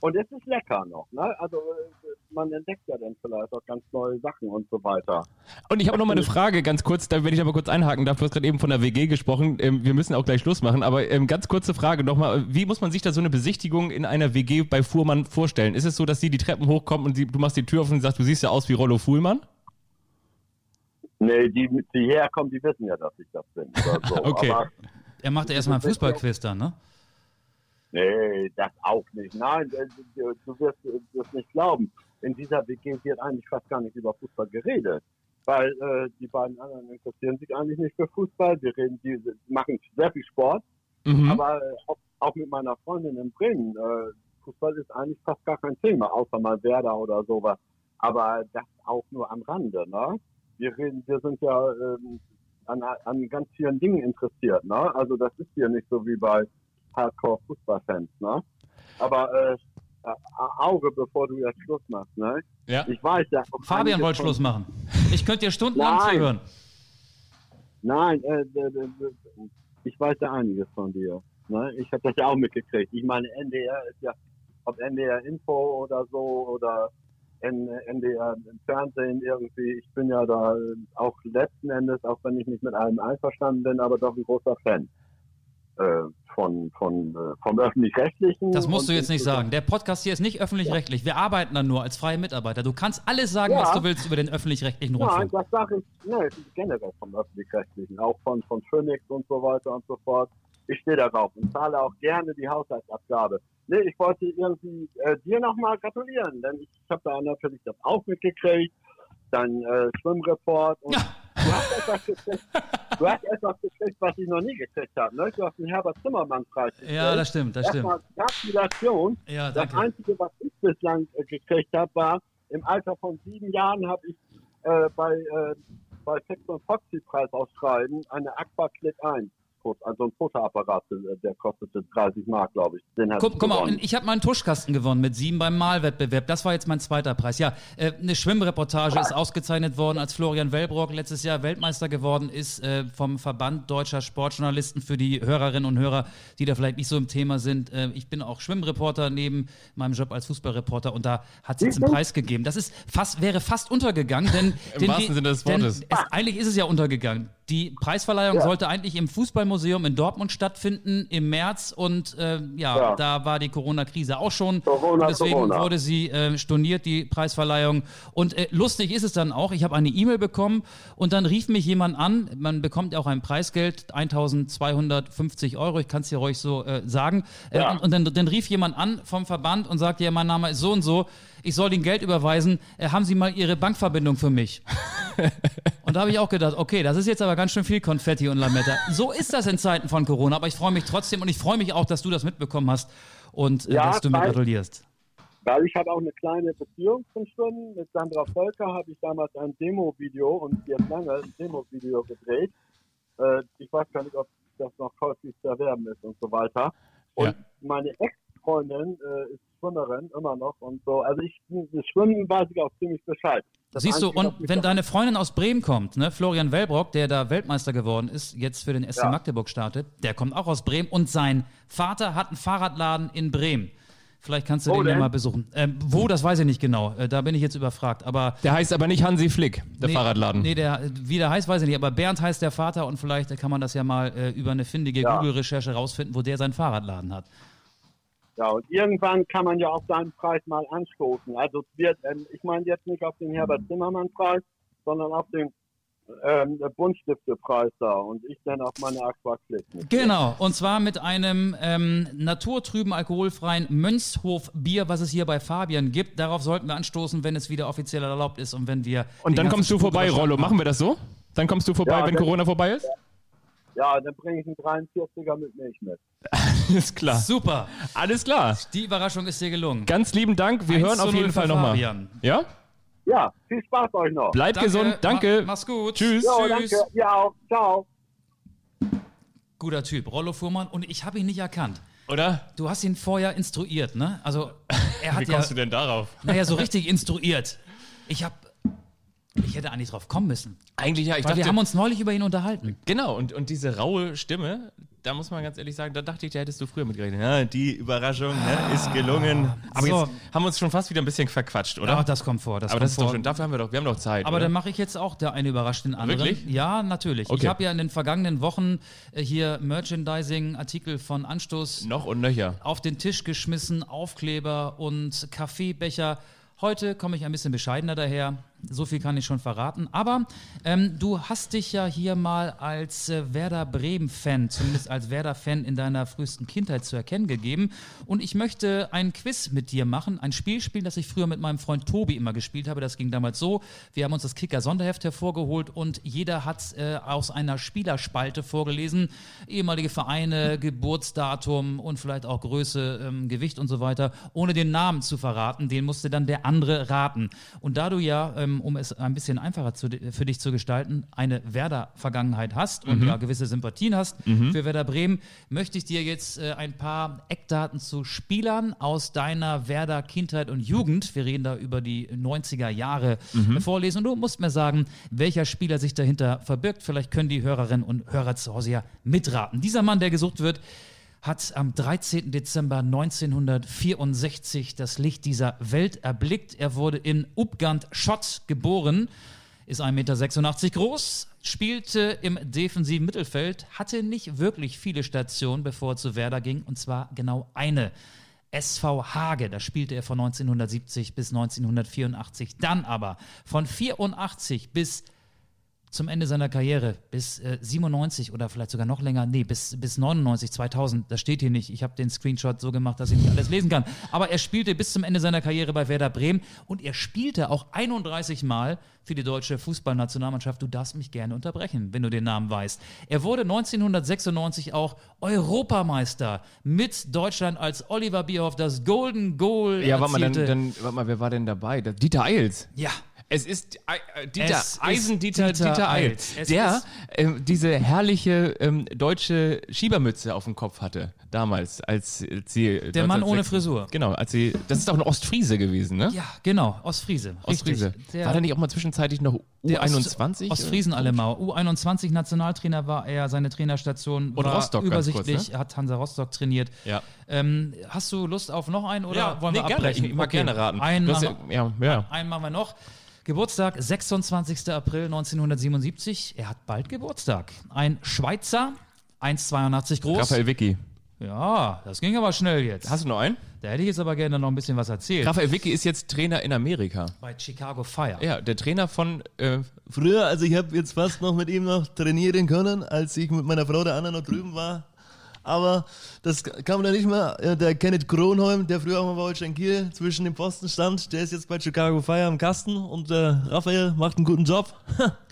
Und es ist lecker noch. Ne? Also äh, man entdeckt ja dann vielleicht auch ganz neue Sachen und so weiter. Und ich habe noch mal eine Frage, ganz kurz, da, wenn ich aber kurz einhaken darf. Du hast gerade eben von der WG gesprochen. Ähm, wir müssen auch gleich Schluss machen, aber ähm, ganz kurze Frage nochmal. Wie muss man sich da so eine Besichtigung in einer WG bei Fuhrmann vorstellen? Ist es so, dass sie die Treppen hochkommt und sie, du machst die Tür auf und sagst, du siehst ja aus wie Rollo Fuhlmann? Nee, die, die herkommen, die wissen ja, dass ich das bin. Oder so. Okay. Aber Er macht ja erstmal einen Fußballquiz dann, ne? Nee, das auch nicht. Nein, äh, du wirst es nicht glauben. In dieser WG wird eigentlich fast gar nicht über Fußball geredet. Weil äh, die beiden anderen interessieren sich eigentlich nicht für Fußball. Wir reden, die machen sehr viel Sport. Mhm. Aber äh, auch, auch mit meiner Freundin in Bremen, äh, Fußball ist eigentlich fast gar kein Thema, außer mal Werder oder sowas. Aber das auch nur am Rande, ne? Wir reden, wir sind ja ähm, an, an ganz vielen Dingen interessiert, ne? Also das ist hier nicht so wie bei Hardcore-Fußballfans, ne? Aber äh, äh, Auge, bevor du jetzt Schluss machst, ne? Ja. Ich weiß ja. Fabian wollte Schluss machen. Ich könnte dir stundenlang Nein. zuhören. Nein, äh, ich weiß ja einiges von dir. Ne? Ich habe das ja auch mitgekriegt. Ich meine, NDR ist ja, ob NDR Info oder so oder NDR im Fernsehen irgendwie. Ich bin ja da äh, auch letzten Endes, auch wenn ich nicht mit allem einverstanden bin, aber doch ein großer Fan von, von, äh, vom Öffentlich-Rechtlichen. Das musst du jetzt nicht sagen. Der Podcast hier ist nicht öffentlich-rechtlich. Wir arbeiten dann nur als freie Mitarbeiter. Du kannst alles sagen, Ja. was du willst über den öffentlich-rechtlichen Nein, Rundfunk. das sage ich, ne, generell vom Öffentlich-Rechtlichen, auch von, von Phoenix und so weiter und so fort. Ich stehe darauf und zahle auch gerne die Haushaltsabgabe. Nee, ich wollte irgendwie äh, dir nochmal gratulieren, denn ich habe da natürlich das auch mitgekriegt, dein äh, Schwimmreport und Ja. Du hast etwas gekriegt, du hast etwas gekriegt, was ich noch nie gekriegt habe. Ne? Du hast den Herbert Zimmermann-Preis Ja, das stimmt, das stimmt. Erstmal Gratulation. Ja, Das danke. Einzige, was ich bislang äh, gekriegt habe, war, im Alter von sieben Jahren habe ich äh, bei, äh, bei Sex und Foxy Preis ausschreiben eine Aqua Click 1. Also ein Fotoapparat, äh, der kostete 30 Mark, glaube ich. Den Guck, guck mal, ich habe meinen Tuschkasten gewonnen mit sieben beim Malwettbewerb. Das war jetzt mein zweiter Preis. Ja, äh, eine Schwimmreportage ist ausgezeichnet worden, als Florian Wellbrock letztes Jahr Weltmeister geworden ist äh, vom Verband deutscher Sportjournalisten für die Hörerinnen und Hörer, die da vielleicht nicht so im Thema sind. Äh, ich bin auch Schwimmreporter neben meinem Job als Fußballreporter und da hat es jetzt einen Preis gegeben. Das ist fast, wäre fast untergegangen, denn, denn wahrsten Sinne des Wortes. Es, eigentlich ist es ja untergegangen. Die Preisverleihung Ja. sollte eigentlich im Fußballmuseum in Dortmund stattfinden im März und äh, ja, Ja. da war die Corona-Krise auch schon. Corona, deswegen Corona. wurde sie äh, storniert, die Preisverleihung. Und äh, lustig ist es dann auch, ich habe eine E-Mail bekommen und dann rief mich jemand an, man bekommt ja auch ein Preisgeld, 1250 Euro, ich kann es dir ruhig so äh, sagen. Äh, Ja. und und dann, dann rief jemand an vom Verband und sagte, ja, mein Name ist so und so, ich soll Ihnen Geld überweisen, äh, haben Sie mal Ihre Bankverbindung für mich? Und da habe ich auch gedacht, okay, das ist jetzt aber ganz schön viel Konfetti und Lametta. So ist das in Zeiten von Corona, aber ich freue mich trotzdem und ich freue mich auch, dass du das mitbekommen hast und äh, Ja, dass du mir gratulierst. Weil ich habe auch eine kleine Beziehung zum Schwimmen. Mit Sandra Völker habe ich damals ein Demo-Video und jetzt lange ein Demo-Video gedreht. Äh, ich weiß gar nicht, ob das noch käuflich zu erwerben ist und so weiter. Und Ja. meine Ex-Freundin äh, ist Schwimmerin, immer noch und so. Also ich, das Schwimmen weiß ich auch ziemlich Bescheid. Das Siehst du, und wenn deine Freundin aus Bremen kommt, ne, Florian Wellbrock, der da Weltmeister geworden ist, jetzt für den SC Ja. Magdeburg startet, der kommt auch aus Bremen und sein Vater hat einen Fahrradladen in Bremen. Vielleicht kannst du Wo den ja mal besuchen. Ähm, wo, das weiß ich nicht genau. Äh, da bin ich jetzt überfragt. Aber Der heißt aber nicht Hansi Flick, der Fahrradladen. Nee, der, wie der heißt, weiß ich nicht. Aber Bernd heißt der Vater und vielleicht kann man das ja mal äh, über eine findige Ja. Google-Recherche rausfinden, wo der seinen Fahrradladen hat. Ja, und irgendwann kann man ja auch seinen Preis mal anstoßen. Also es wird, ähm, ich meine jetzt nicht auf den Herbert Zimmermann Preis, sondern auf den ähm, Buntstiftepreis da und ich dann auf meine Aquaflick. Genau, und zwar mit einem ähm, naturtrüben, alkoholfreien Mönchshof-Bier, was es hier bei Fabian gibt. Darauf sollten wir anstoßen, wenn es wieder offiziell erlaubt ist und wenn wir. Und dann kommst du vorbei, Rollo. Machen wir das so? Dann kommst du vorbei, Ja, wenn Corona vorbei ist? Ja, dann bringe ich einen 43er mit Milch mit. Ist klar. Super, Alles klar. die Überraschung ist dir gelungen. Ganz lieben Dank. Wir 1 hören auf 0 jeden Fall nochmal. Ja? Ja, viel Spaß euch noch. Bleibt gesund. Danke. Ma mach's gut. Tschüss. Ja, Tschüss. danke. Ja, auch. Ciao. Guter Typ, Rollo Fuhrmann. Und ich habe ihn nicht erkannt. Oder? Du hast ihn vorher instruiert, ne? Also, er Wie hat ja. kommst du denn darauf? Naja, so richtig instruiert. Ich habe. Ich hätte eigentlich drauf kommen müssen. Eigentlich ja. Ich Weil wir dachte, haben uns neulich über ihn unterhalten. genau. Und, und diese raue Stimme, da muss man ganz ehrlich sagen, da dachte ich, da hättest du früher mitgerechnet. Ja, die Überraschung ne, ist gelungen. Aber So. jetzt haben wir uns schon fast wieder ein bisschen verquatscht, oder? Ja, das kommt vor. Das Aber kommt das ist vor. doch schon, dafür haben wir doch, wir haben doch Zeit. Aber oder? dann mache ich jetzt auch der eine überrascht den anderen. Wirklich? Ja, natürlich. Ich Okay. habe ja in den vergangenen Wochen äh, hier Merchandising-Artikel von Anstoß noch und nöcher. auf den Tisch geschmissen, Aufkleber und Kaffeebecher. Heute komme ich ein bisschen bescheidener daher. So viel kann ich schon verraten. Aber ähm, du hast dich ja hier mal als äh, Werder Bremen-Fan, zumindest als Werder-Fan in deiner frühesten Kindheit zu erkennen gegeben. Und ich möchte ein Quiz mit dir machen, ein Spiel spielen, das ich früher mit meinem Freund Tobi immer gespielt habe. Das ging damals so. Wir haben uns das Kicker-Sonderheft hervorgeholt und jeder hat äh, aus einer Spielerspalte vorgelesen. Ehemalige Vereine, Geburtsdatum und vielleicht auch Größe, ähm, Gewicht und so weiter, ohne den Namen zu verraten. Den musste dann der andere raten. Und da du ja, ähm, um es ein bisschen einfacher zu, für dich zu gestalten, eine Werder-Vergangenheit hast und ja gewisse Sympathien hast für Werder Bremen, möchte ich dir jetzt äh, ein paar Eckdaten zu Spielern aus deiner Werder Kindheit und Jugend, wir reden da über die 90er Jahre, äh, vorlesen. Und du musst mir sagen, welcher Spieler sich dahinter verbirgt. Vielleicht können die Hörerinnen und Hörer zu Hause ja mitraten. Dieser Mann, der gesucht wird, hat am 13. Dezember 1964 das Licht dieser Welt erblickt. Er wurde in Upgant Schott geboren, ist 1,86 Meter groß, spielte im defensiven Mittelfeld, hatte nicht wirklich viele Stationen, bevor er zu Werder ging, und zwar genau eine. SV Hage, da spielte er von 1970 bis 1984. Dann aber von 84 bis zum Ende seiner Karriere bis äh, 97 oder vielleicht sogar noch länger, nee, bis, bis 99, 2000, das steht hier nicht. Ich habe den Screenshot so gemacht, dass ich nicht alles lesen kann. Aber er spielte bis zum Ende seiner Karriere bei Werder Bremen und er spielte auch 31 Mal für die deutsche Fußballnationalmannschaft. Du darfst mich gerne unterbrechen, wenn du den Namen weißt. Er wurde 1996 auch Europameister mit Deutschland als Oliver Bierhoff das Golden Goal Ja, warte mal, dann, dann, warte mal, wer war denn dabei? Dieter Eils. ja, Es ist äh, Dieter, Es Eisen-Dieter Dieter Dieter, Eils. Der ähm, diese herrliche ähm, deutsche Schiebermütze auf dem Kopf hatte. Damals, als sie. Der Mann ohne Frisur. Genau, als sie. Das ist auch ein Ostfriese gewesen, ne? Ja, genau, Ostfriese. Ostfriese. War der nicht auch mal zwischenzeitlich noch Der U21? Ost, Ostfriesen Allemauer. U21 Nationaltrainer war er, seine Trainerstation Und war Rostock ganz übersichtlich, kurz, er hat Hansa Rostock trainiert. Ja. Ähm, hast du Lust auf noch einen oder wollen wir nee, gerne. abbrechen? Ich mag Okay. gerne raten. Einen machen, ja, ja, ja. einen machen wir noch. Geburtstag, 26. April 1977. Er hat bald Geburtstag. Ein Schweizer, 1,82 groß. Raphael Vicky. Ja, das ging aber schnell jetzt. Hast du noch einen? da hätte ich jetzt aber gerne noch ein bisschen was erzählt. Raphael Vicky ist jetzt Trainer in Amerika. Bei Chicago Fire. Ja, der Trainer von. Äh, Früher, also ich habe jetzt fast noch mit ihm noch trainieren können, als ich mit meiner Frau der Anna noch drüben war. Aber das kann man ja nicht mehr. Der Kenneth Kronholm, der früher auch mal bei Holstein Kiel zwischen den Posten stand, der ist jetzt bei Chicago Fire am Kasten und äh, Raphael macht einen guten Job.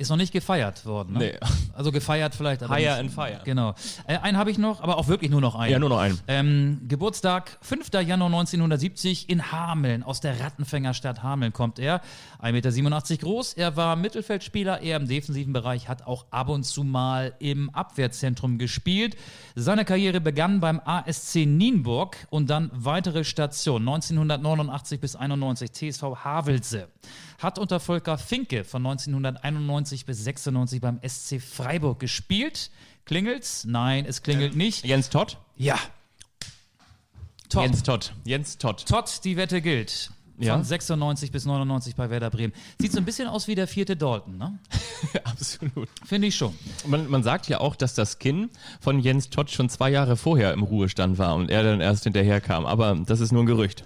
Ist noch nicht gefeiert worden. Ne? Nee. Also gefeiert vielleicht. Aber nicht. and fire. Genau. Äh, einen habe ich noch, aber auch wirklich nur noch einen. ja, nur noch einen. Ähm, Geburtstag, 5. Januar 1970 in Hameln. Aus der Rattenfängerstadt Hameln kommt er. 1,87 Meter groß. Er war Mittelfeldspieler, eher im defensiven Bereich, hat auch ab und zu mal im Abwehrzentrum gespielt. Seine Karriere begann beim ASC Nienburg und dann weitere Stationen. 1989 bis 91 TSV Havelse. Hat unter Volker Finke von 1991 bis 96 beim SC Freiburg gespielt. Klingelt's? Nein, es klingelt nicht. Jens Todd? Ja. Top. Jens Todd. Jens Todd. Todd, die Wette gilt. Von Ja. 96 bis 99 bei Werder Bremen. Sieht so ein bisschen aus wie der vierte Dalton, ne? Absolut. Finde ich schon. Man, man sagt ja auch, dass das Kinn von Jens Todd schon zwei Jahre vorher im Ruhestand war und er dann erst hinterher kam. Aber das ist nur ein Gerücht.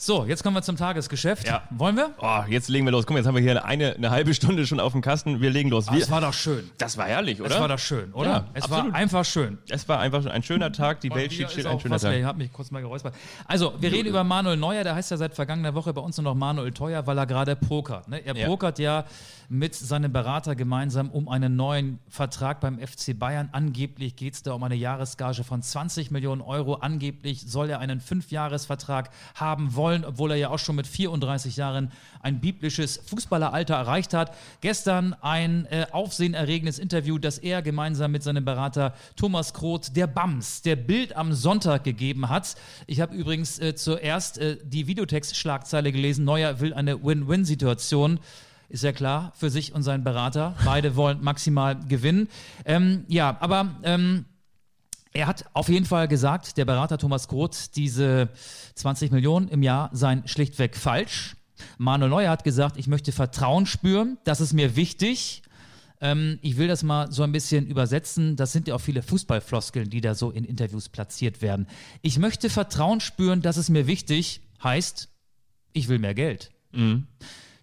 So, jetzt kommen wir zum Tagesgeschäft. Ja. Wollen wir? Oh, jetzt legen wir los. Guck mal, jetzt haben wir hier eine, eine halbe Stunde schon auf dem Kasten. Wir legen los. Wir, Es war doch schön. das war herrlich, oder? Es war doch schön, oder? Ja, es absolut. war einfach schön. Es war einfach ein schöner Tag. Die Welt steht still, ein schöner. Tag. Ich habe mich kurz mal geräuspert. Also, wir reden über Manuel Neuer. Der heißt ja seit vergangener Woche bei uns nur noch Manuel Teuer, weil er gerade pokert. Ne? Er Ja. pokert ja mit seinem Berater gemeinsam um einen neuen Vertrag beim FC Bayern. Angeblich geht es da um eine Jahresgage von 20 Millionen Euro. Angeblich soll er einen Fünfjahresvertrag haben wollen, obwohl er ja auch schon mit 34 Jahren ein biblisches Fußballeralter erreicht hat. Gestern ein äh, aufsehenerregendes Interview, das er gemeinsam mit seinem Berater Thomas Kroth, der Bams, der Bild am Sonntag gegeben hat. Ich habe übrigens äh, zuerst äh, die Videotext-Schlagzeile gelesen. Neuer will eine Win-Win-Situation. Ist ja klar, für sich und seinen Berater. Beide wollen maximal gewinnen. Ähm, ja, aber ähm, er hat auf jeden Fall gesagt, der Berater Thomas Groth, diese 20 Millionen im Jahr seien schlichtweg falsch. Manuel Neuer hat gesagt, ich möchte Vertrauen spüren, das ist mir wichtig. Ähm, ich will das mal so ein bisschen übersetzen. Das sind ja auch viele Fußballfloskeln, die da so in Interviews platziert werden. Ich möchte Vertrauen spüren, das ist mir wichtig, heißt, ich will mehr Geld.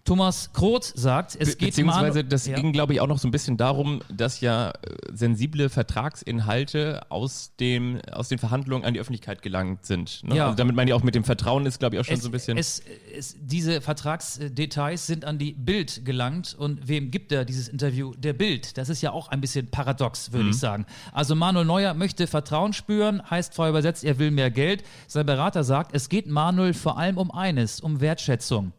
Thomas Kroth sagt, es geht Beziehungsweise, das Ja. ging, glaube ich, auch noch so ein bisschen darum, dass ja äh, sensible Vertragsinhalte aus, dem, aus den Verhandlungen an die Öffentlichkeit gelangt sind. Ne? Ja. Also damit meine ich auch mit dem Vertrauen ist, glaube ich, auch schon es, so ein bisschen. Es, es, diese Vertragsdetails sind an die Bild gelangt und wem gibt er dieses Interview? Der Bild. Das ist ja auch ein bisschen paradox, würde Mhm. ich sagen. Also Manuel Neuer möchte Vertrauen spüren, heißt frei übersetzt, er will mehr Geld. Sein Berater sagt, es geht Manuel vor allem um eines, um Wertschätzung.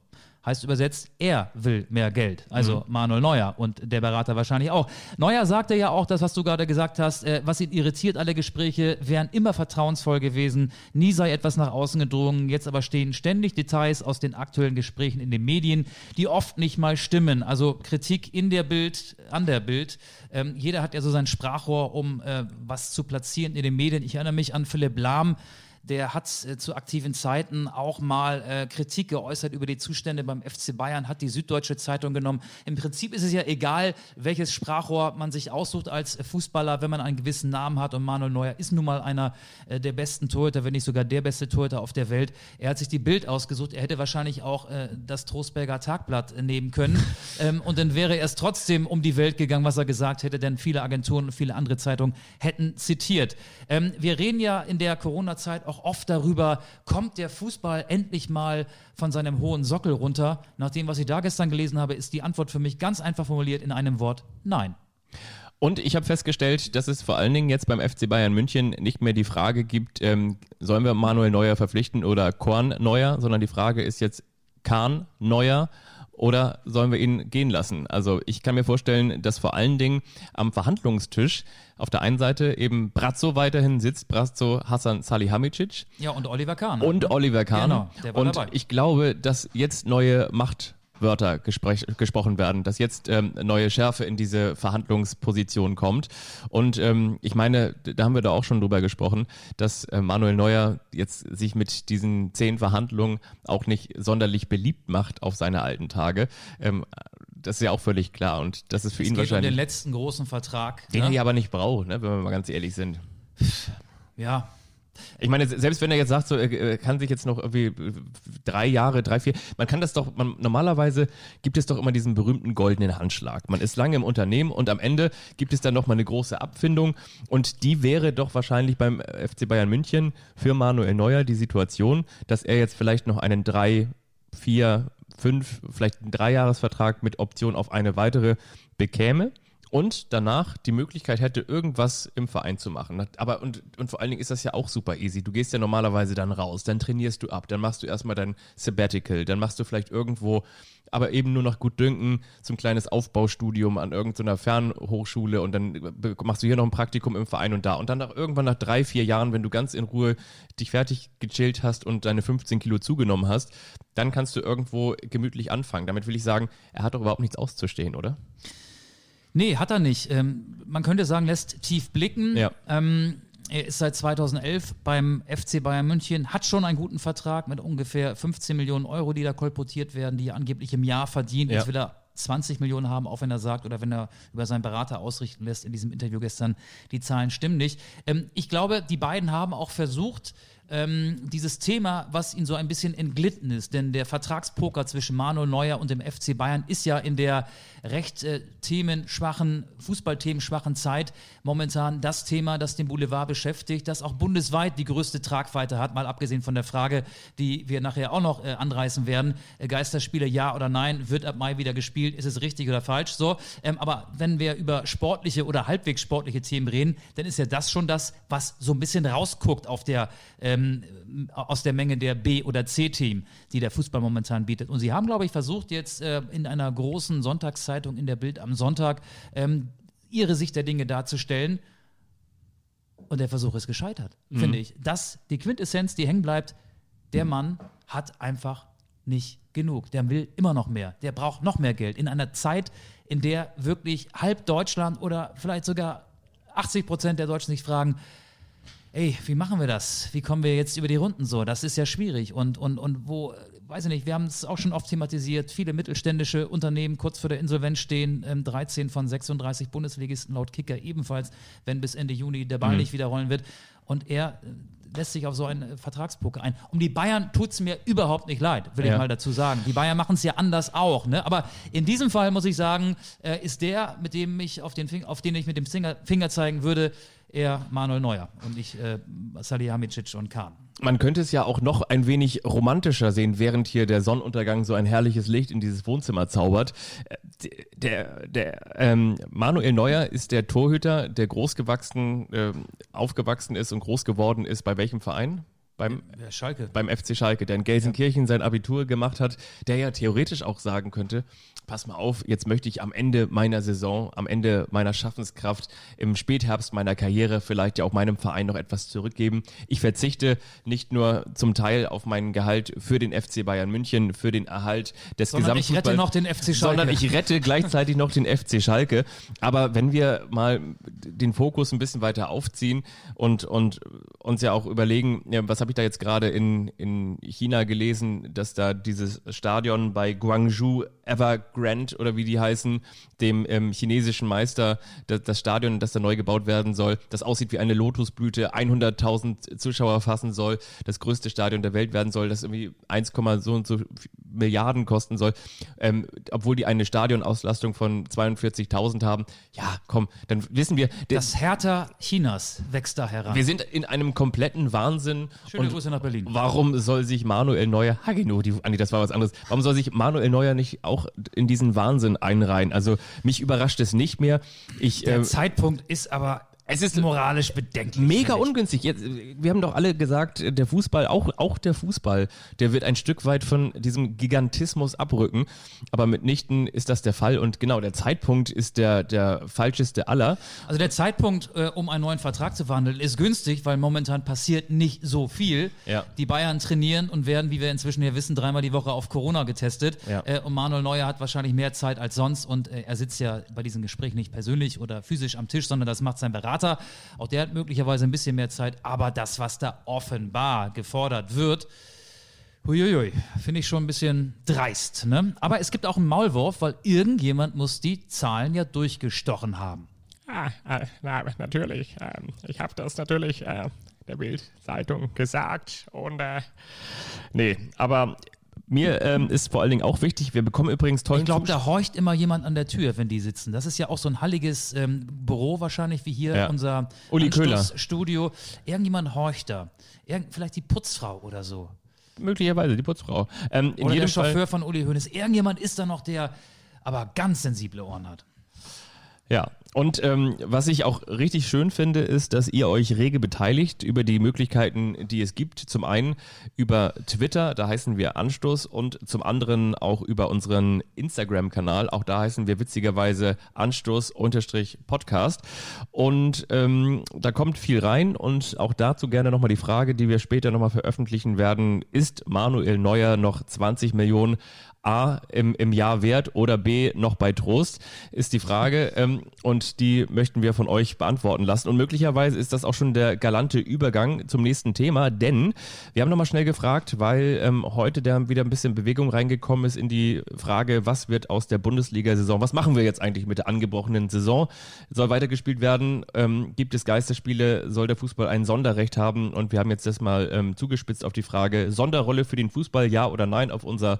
Heißt übersetzt, er will mehr Geld. Also Manuel Neuer und der Berater wahrscheinlich auch. Neuer sagte ja auch das, was du gerade gesagt hast, äh, was ihn irritiert, alle Gespräche wären immer vertrauensvoll gewesen, nie sei etwas nach außen gedrungen, jetzt aber stehen ständig Details aus den aktuellen Gesprächen in den Medien, die oft nicht mal stimmen. Also Kritik in der Bild, an der Bild. Ähm, jeder hat ja so sein Sprachrohr, um äh, was zu platzieren in den Medien. Ich erinnere mich an Philipp Lahm, der hat äh, zu aktiven Zeiten auch mal äh, Kritik geäußert über die Zustände beim FC Bayern, hat die Süddeutsche Zeitung genommen. Im Prinzip ist es ja egal, welches Sprachrohr man sich aussucht als Fußballer, wenn man einen gewissen Namen hat. Und Manuel Neuer ist nun mal einer äh, der besten Torhüter, wenn nicht sogar der beste Torhüter auf der Welt. Er hat sich die Bild ausgesucht. Er hätte wahrscheinlich auch äh, das Trostberger Tagblatt nehmen können. ähm, und dann wäre er es trotzdem um die Welt gegangen, was er gesagt hätte, denn viele Agenturen und viele andere Zeitungen hätten zitiert. Ähm, wir reden ja in der Corona-Zeit auch oft darüber, kommt der Fußball endlich mal von seinem hohen Sockel runter? Nach dem, was ich da gestern gelesen habe, ist die Antwort für mich ganz einfach formuliert in einem Wort, nein. Und ich habe festgestellt, dass es vor allen Dingen jetzt beim FC Bayern München nicht mehr die Frage gibt, ähm, sollen wir Manuel Neuer verpflichten oder Korn Neuer, sondern die Frage ist jetzt Kahn Neuer oder sollen wir ihn gehen lassen? Also ich kann mir vorstellen, dass vor allen Dingen am Verhandlungstisch auf der einen Seite eben Brazzo weiterhin sitzt, Brazzo Hassan Salihamidzic Ja, und Oliver Kahn. und Oliver Kahn. Genau, der war und dabei. ich glaube, dass jetzt neue Machtwörter gesprochen werden, dass jetzt ähm, neue Schärfe in diese Verhandlungsposition kommt. Und ähm, ich meine, da haben wir da auch schon drüber gesprochen, dass äh, Manuel Neuer jetzt sich mit diesen zehn Verhandlungen auch nicht sonderlich beliebt macht auf seine alten Tage. Ähm, das ist ja auch völlig klar und das ist für es ihn geht um den wahrscheinlich, letzten großen Vertrag. den er ne? ja aber nicht braucht, ne, wenn wir mal ganz ehrlich sind. ja, Ich meine, selbst wenn er jetzt sagt, so, er kann sich jetzt noch irgendwie drei Jahre, drei, vier, man kann das doch, man, normalerweise gibt es doch immer diesen berühmten goldenen Handschlag. Man ist lange im Unternehmen und am Ende gibt es dann noch mal eine große Abfindung und die wäre doch wahrscheinlich beim FC Bayern München für Manuel Neuer die Situation, dass er jetzt vielleicht noch einen drei, vier, fünf, vielleicht einen Dreijahresvertrag mit Option auf eine weitere bekäme und danach die Möglichkeit hätte, irgendwas im Verein zu machen. Aber und, und vor allen Dingen ist das ja auch super easy. Du gehst ja normalerweise dann raus, dann trainierst du ab, dann machst du erstmal dein Sabbatical, dann machst du vielleicht irgendwo, aber eben nur noch gut dünken, so ein kleines Aufbaustudium an irgendeiner Fernhochschule und dann machst du hier noch ein Praktikum im Verein und da. Und dann nach, irgendwann nach drei, vier Jahren, wenn du ganz in Ruhe dich fertig gechillt hast und deine 15 Kilo zugenommen hast, dann kannst du irgendwo gemütlich anfangen. Damit will ich sagen, er hat doch überhaupt nichts auszustehen, oder? Nee, hat er nicht. Ähm, man könnte sagen, lässt tief blicken. Ja. Ähm, er ist seit 2011 beim FC Bayern München, hat schon einen guten Vertrag mit ungefähr 15 Millionen Euro, die da kolportiert werden, die er angeblich im Jahr verdient. Ja. Jetzt will er 20 Millionen haben, auch wenn er sagt oder wenn er über seinen Berater ausrichten lässt in diesem Interview gestern, die Zahlen stimmen nicht. Ähm, ich glaube, die beiden haben auch versucht, ähm, dieses Thema, was ihnen so ein bisschen entglitten ist, denn der Vertragspoker zwischen Manuel Neuer und dem FC Bayern ist ja in der recht äh, themenschwachen, Fußballthemenschwachen Zeit. Momentan das Thema, das den Boulevard beschäftigt, das auch bundesweit die größte Tragweite hat, mal abgesehen von der Frage, die wir nachher auch noch äh, anreißen werden, äh, Geisterspiele ja oder nein, wird ab Mai wieder gespielt, ist es richtig oder falsch, so, ähm, aber wenn wir über sportliche oder halbwegs sportliche Themen reden, dann ist ja das schon das, was so ein bisschen rausguckt auf der ähm, aus der Menge der B- oder C-Team, die der Fußball momentan bietet. Und sie haben, glaube ich, versucht jetzt äh, in einer großen Sonntagszeitung in der Bild am Sonntag ähm, ihre Sicht der Dinge darzustellen. Und der Versuch ist gescheitert, finde ich. Das, die Quintessenz, die hängen bleibt, der Mann hat einfach nicht genug. Der will immer noch mehr. Der braucht noch mehr Geld. In einer Zeit, in der wirklich halb Deutschland oder vielleicht sogar 80 Prozent der Deutschen sich fragen, ey, wie machen wir das? Wie kommen wir jetzt über die Runden so? Das ist ja schwierig. Und, und, und wo, weiß ich nicht, wir haben es auch schon oft thematisiert, viele mittelständische Unternehmen kurz vor der Insolvenz stehen, ähm, 13 von 36 Bundesligisten laut Kicker ebenfalls, wenn bis Ende Juni der Ball nicht wieder rollen wird. Und er äh, lässt sich auf so einen äh, Vertragspoker ein. Um die Bayern tut es mir überhaupt nicht leid, will Ja. ich mal dazu sagen. Die Bayern machen es ja anders auch. Ne? Aber in diesem Fall muss ich sagen, äh, ist der, mit dem ich auf den, Fing auf den ich mit dem Finger, Finger zeigen würde, eher Manuel Neuer und nicht äh, Salihamidzic und Kahn. Man könnte es ja auch noch ein wenig romantischer sehen, während hier der Sonnenuntergang so ein herrliches Licht in dieses Wohnzimmer zaubert. Äh, Der, der ähm, Manuel Neuer ist der Torhüter, der großgewachsen, ähm, aufgewachsen ist und groß geworden ist. Bei welchem Verein? Beim, Ja, Schalke. beim FC Schalke, der in Gelsenkirchen sein Abitur gemacht hat, der ja theoretisch auch sagen könnte, pass mal auf, jetzt möchte ich am Ende meiner Saison, am Ende meiner Schaffenskraft, im Spätherbst meiner Karriere vielleicht ja auch meinem Verein noch etwas zurückgeben. Ich verzichte nicht nur zum Teil auf mein Gehalt für den FC Bayern München, für den Erhalt des Sondern ich rette noch den FC Schalke. sondern ich rette gleichzeitig noch den FC Schalke. Aber wenn wir mal den Fokus ein bisschen weiter aufziehen und, und uns ja auch überlegen, ja, was habe ich da jetzt gerade in, in China gelesen, dass da dieses Stadion bei Guangzhou Evergrande oder wie die heißen, dem ähm, chinesischen Meister, das, das Stadion, das da neu gebaut werden soll, das aussieht wie eine Lotusblüte, 100.000 Zuschauer fassen soll, das größte Stadion der Welt werden soll, das irgendwie 1, so und so Milliarden kosten soll, ähm, obwohl die eine Stadionauslastung von 42.000 haben. Ja, komm, dann wissen wir, Das Hertha Chinas wächst da heran. wir sind in einem kompletten Wahnsinn. Schöne und Grüße nach Berlin. Warum soll sich Manuel Neuer, Hagino, die, Andi, das war was anderes, warum soll sich Manuel Neuer nicht auch in diesen Wahnsinn einreihen? Also mich überrascht es nicht mehr. Ich, Der ähm, Zeitpunkt ist aber Es ist moralisch bedenklich. Mega ungünstig. Jetzt, wir haben doch alle gesagt, der Fußball, auch, auch der Fußball, der wird ein Stück weit von diesem Gigantismus abrücken. Aber mitnichten ist das der Fall. Und genau, der Zeitpunkt ist der, der falscheste aller. Also der Zeitpunkt, äh, um einen neuen Vertrag zu verhandeln, ist günstig, weil momentan passiert nicht so viel. Ja. Die Bayern trainieren und werden, wie wir inzwischen ja wissen, dreimal die Woche auf Corona getestet. Ja. Äh, und Manuel Neuer hat wahrscheinlich mehr Zeit als sonst und äh, er sitzt ja bei diesem Gespräch nicht persönlich oder physisch am Tisch, sondern das macht sein Berater. Auch der hat möglicherweise ein bisschen mehr Zeit. Aber das, was da offenbar gefordert wird, Huiuiui, finde ich schon ein bisschen dreist. Ne? Aber es gibt auch einen Maulwurf, weil irgendjemand muss die Zahlen ja durchgestochen haben. Ah, äh, na, natürlich. Ähm, ich habe das natürlich äh, der Bild-Zeitung gesagt. Und äh, Nee, aber mir ähm, ist vor allen Dingen auch wichtig, wir bekommen übrigens tollen Ich glaube, da horcht immer jemand an der Tür, wenn die sitzen. Das ist ja auch so ein halliges ähm, Büro wahrscheinlich, wie hier Ja. unser Uli Köhler. Studio. Irgendjemand horcht da. Irgend, vielleicht die Putzfrau oder so. möglicherweise die Putzfrau. Ähm, in Oder jedem der Chauffeur Fall, von Uli Hoeneß. Irgendjemand ist da noch, der aber ganz sensible Ohren hat. Ja, und ähm, was ich auch richtig schön finde, ist, dass ihr euch rege beteiligt über die Möglichkeiten, die es gibt. Zum einen über Twitter, da heißen wir Anstoß und zum anderen auch über unseren Instagram-Kanal. Auch da heißen wir witzigerweise Anstoß-Podcast. Und ähm, da kommt viel rein und auch dazu gerne nochmal die Frage, die wir später nochmal veröffentlichen werden. Ist Manuel Neuer noch 20 Millionen A im, im Jahr wert oder B noch bei Trost, ist die Frage. Ähm, und die möchten wir von euch beantworten lassen. Und möglicherweise ist das auch schon der galante Übergang zum nächsten Thema, denn wir haben nochmal schnell gefragt, weil ähm, heute da wieder ein bisschen Bewegung reingekommen ist in die Frage, was wird aus der Bundesliga-Saison? Was machen wir jetzt eigentlich mit der angebrochenen Saison? Soll weitergespielt werden? Ähm, gibt es Geisterspiele? Soll der Fußball ein Sonderrecht haben? Und wir haben jetzt das mal ähm, zugespitzt auf die Frage, Sonderrolle für den Fußball, ja oder nein, auf unserer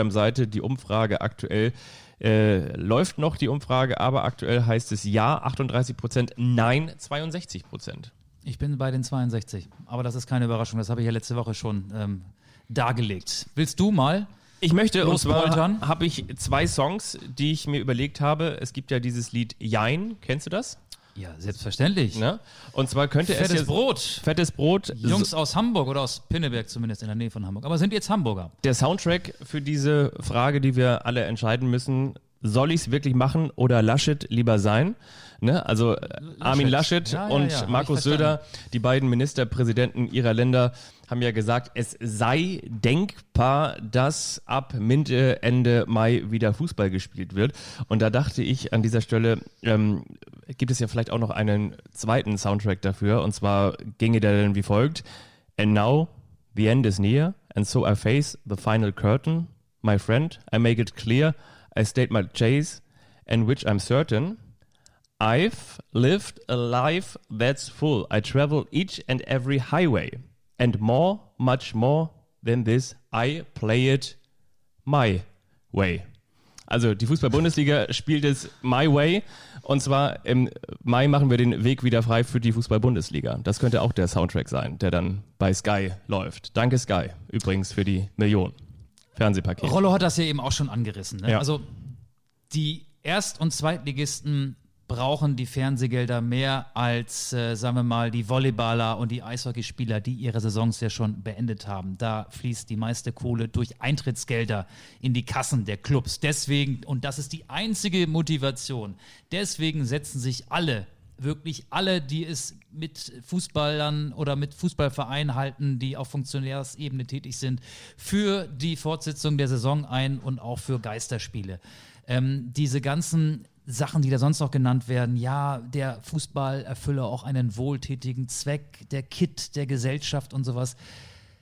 Instagram-Seite. Die Umfrage aktuell äh, läuft noch, die Umfrage, aber aktuell heißt es ja 38 Prozent, nein 62 Prozent. Ich bin bei den 62. Aber das ist keine Überraschung. Das habe ich ja letzte Woche schon ähm, dargelegt. Willst du mal? Ich möchte, und zwar habe ich zwei Songs, die ich mir überlegt habe. Es gibt ja dieses Lied Jein, kennst du das? Ja, selbstverständlich. Ne? Und zwar könnte es Fettes ja, Brot. Fettes Brot. Jungs aus Hamburg oder aus Pinneberg zumindest in der Nähe von Hamburg. Aber sind jetzt Hamburger? der Soundtrack für diese Frage, die wir alle entscheiden müssen, soll ich es wirklich machen oder Laschet lieber sein? Ne? Also äh, Armin Laschet Ja, ja, und ja, hab Markus. Söder, die beiden Ministerpräsidenten ihrer Länder, haben ja gesagt, es sei denkbar, dass ab Mitte, Ende Mai wieder Fußball gespielt wird. Und da dachte ich an dieser Stelle, ähm, gibt es ja vielleicht auch noch einen zweiten Soundtrack dafür. Und zwar ginge der dann wie folgt. And now the end is near, and so I face the final curtain. My friend, I make it clear, I state my chase, and which I'm certain. I've lived a life that's full. I travel each and every highway. And more, much more than this, I play it my way. Also die Fußball-Bundesliga spielt es my way. Und zwar im Mai machen wir den Weg wieder frei für die Fußball-Bundesliga. Das könnte auch der Soundtrack sein, der dann bei Sky läuft. Danke Sky übrigens für die Million. Fernsehpaket. Rollo hat das ja eben auch schon angerissen. Ne? Ja. Also die Erst- und Zweitligisten brauchen die Fernsehgelder mehr als, äh, sagen wir mal, die Volleyballer und die Eishockeyspieler, die ihre Saisons ja schon beendet haben. Da fließt die meiste Kohle durch Eintrittsgelder in die Kassen der Clubs. Deswegen, und das ist die einzige Motivation, deswegen setzen sich alle wirklich alle, die es mit Fußballern oder mit Fußballvereinen halten, die auf Funktionärsebene tätig sind, für die Fortsetzung der Saison ein und auch für Geisterspiele. Ähm, diese ganzen Sachen, die da sonst noch genannt werden, ja, der Fußball erfülle auch einen wohltätigen Zweck, der Kit der Gesellschaft und sowas.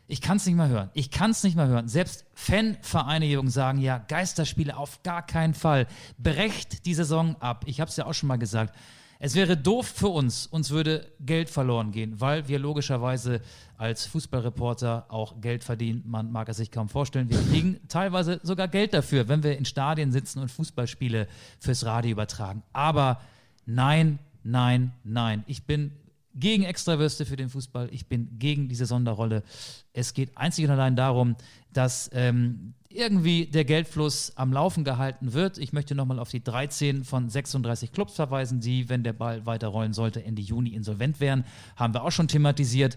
Ich kann es nicht mehr hören. Ich kann es nicht mehr hören. Selbst Fanvereinigungen sagen ja, Geisterspiele auf gar keinen Fall. Brecht die Saison ab. Ich habe es ja auch schon mal gesagt. Es wäre doof für uns, uns würde Geld verloren gehen, weil wir logischerweise als Fußballreporter auch Geld verdienen. Man mag es sich kaum vorstellen. Wir kriegen teilweise sogar Geld dafür, wenn wir in Stadien sitzen und Fußballspiele fürs Radio übertragen. Aber nein, nein, nein. Ich bin gegen Extrawürste für den Fußball. Ich bin gegen diese Sonderrolle. Es geht einzig und allein darum, dass ähm, irgendwie der Geldfluss am Laufen gehalten wird. Ich möchte nochmal auf die 13 von 36 Clubs verweisen, die, wenn der Ball weiterrollen sollte, Ende Juni insolvent wären. Haben wir auch schon thematisiert.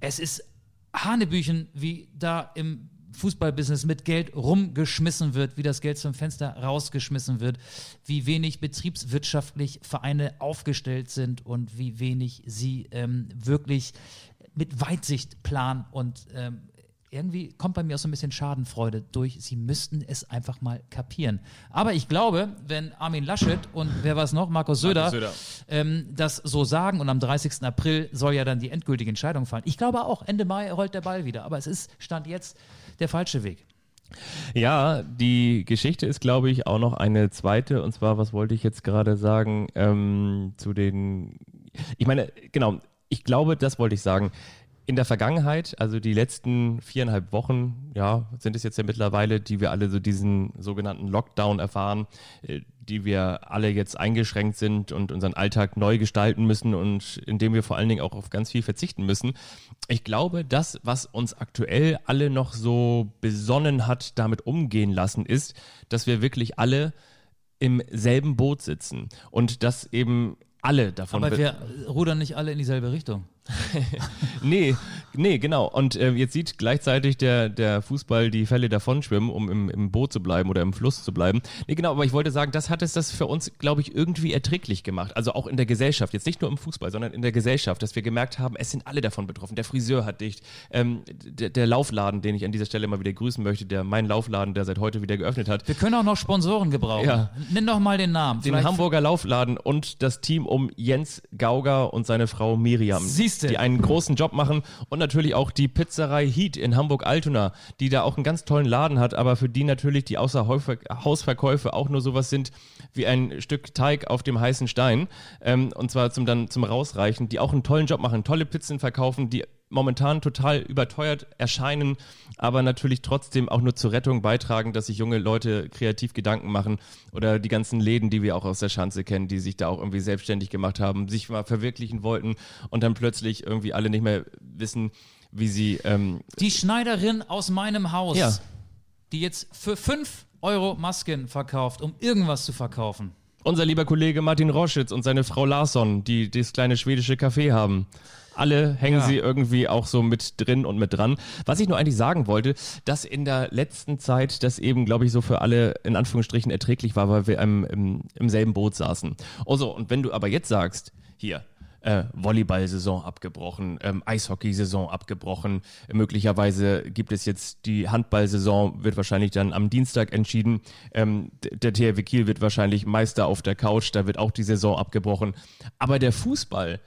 Es ist Hanebüchen, wie da im Fußballbusiness mit Geld rumgeschmissen wird, wie das Geld zum Fenster rausgeschmissen wird, wie wenig betriebswirtschaftlich Vereine aufgestellt sind und wie wenig sie ähm, wirklich mit Weitsicht planen und ähm, irgendwie kommt bei mir auch so ein bisschen Schadenfreude durch. Sie müssten es einfach mal kapieren. Aber ich glaube, wenn Armin Laschet und wer war es noch, Markus Söder, Söder. Ähm, das so sagen und am 30. April soll ja dann die endgültige Entscheidung fallen. Ich glaube auch, Ende Mai rollt der Ball wieder. Aber es ist, stand jetzt, der falsche Weg. Ja, die Geschichte ist, glaube ich, auch noch eine zweite. Und zwar, was wollte ich jetzt gerade sagen ähm, zu den. Ich meine, genau, ich glaube, das wollte ich sagen. In der Vergangenheit, also die letzten viereinhalb Wochen, ja, sind es jetzt ja mittlerweile, die wir alle so diesen sogenannten Lockdown erfahren, äh, die wir alle jetzt eingeschränkt sind und unseren Alltag neu gestalten müssen und indem wir vor allen Dingen auch auf ganz viel verzichten müssen. Ich glaube, das, was uns aktuell alle noch so besonnen hat, damit umgehen lassen, ist, dass wir wirklich alle im selben Boot sitzen und dass eben alle davon Aber be- wir rudern nicht alle in dieselbe Richtung. Nee, nee, genau. Und äh, jetzt sieht gleichzeitig der, der Fußball die Fälle davonschwimmen, um im, im Boot zu bleiben oder im Fluss zu bleiben. Nee, genau, aber ich wollte sagen, das hat es das für uns, glaube ich, irgendwie erträglich gemacht. Also auch in der Gesellschaft, jetzt nicht nur im Fußball, sondern in der Gesellschaft, dass wir gemerkt haben, es sind alle davon betroffen. Der Friseur hat dicht, ähm, der, der Laufladen, den ich an dieser Stelle mal wieder grüßen möchte, der mein Laufladen, der seit heute wieder geöffnet hat, Wir können auch noch Sponsoren gebrauchen. Ja. Nenn doch mal den Namen. den Vielleicht- Hamburger Laufladen und das Team um Jens Gauger und seine Frau Miriam. Siehste. Die einen großen Job machen und natürlich auch die Pizzerei Heat in Hamburg-Altona, die da auch einen ganz tollen Laden hat, aber für die natürlich die außer Hausverkäufe auch nur sowas sind wie ein Stück Teig auf dem heißen Stein. Ähm, und zwar zum dann zum Rausreichen, die auch einen tollen Job machen, tolle Pizzen verkaufen, die momentan total überteuert erscheinen, aber natürlich trotzdem auch nur zur Rettung beitragen, dass sich junge Leute kreativ Gedanken machen oder die ganzen Läden, die wir auch aus der Schanze kennen, die sich da auch irgendwie selbstständig gemacht haben, sich mal verwirklichen wollten und dann plötzlich irgendwie alle nicht mehr wissen, wie sie ähm, Die Schneiderin aus meinem Haus, Ja. die jetzt für 5 Euro Masken verkauft, um irgendwas zu verkaufen. unser lieber Kollege Martin Roschitz und seine Frau Larsson, die das kleine schwedische Café haben. Alle hängen Ja. sie irgendwie auch so mit drin und mit dran. Was ich nur eigentlich sagen wollte, dass in der letzten Zeit das eben, glaube ich, so für alle in Anführungsstrichen erträglich war, weil wir im, im, im selben Boot saßen. Also, und wenn du aber jetzt sagst, hier, äh, Volleyball-Saison abgebrochen, ähm, Eishockey-Saison abgebrochen. Möglicherweise gibt es jetzt die Handball-Saison, wird wahrscheinlich dann am Dienstag entschieden. Ähm, der THW Kiel wird wahrscheinlich Meister auf der Couch, da wird auch die Saison abgebrochen. Aber der Fußball,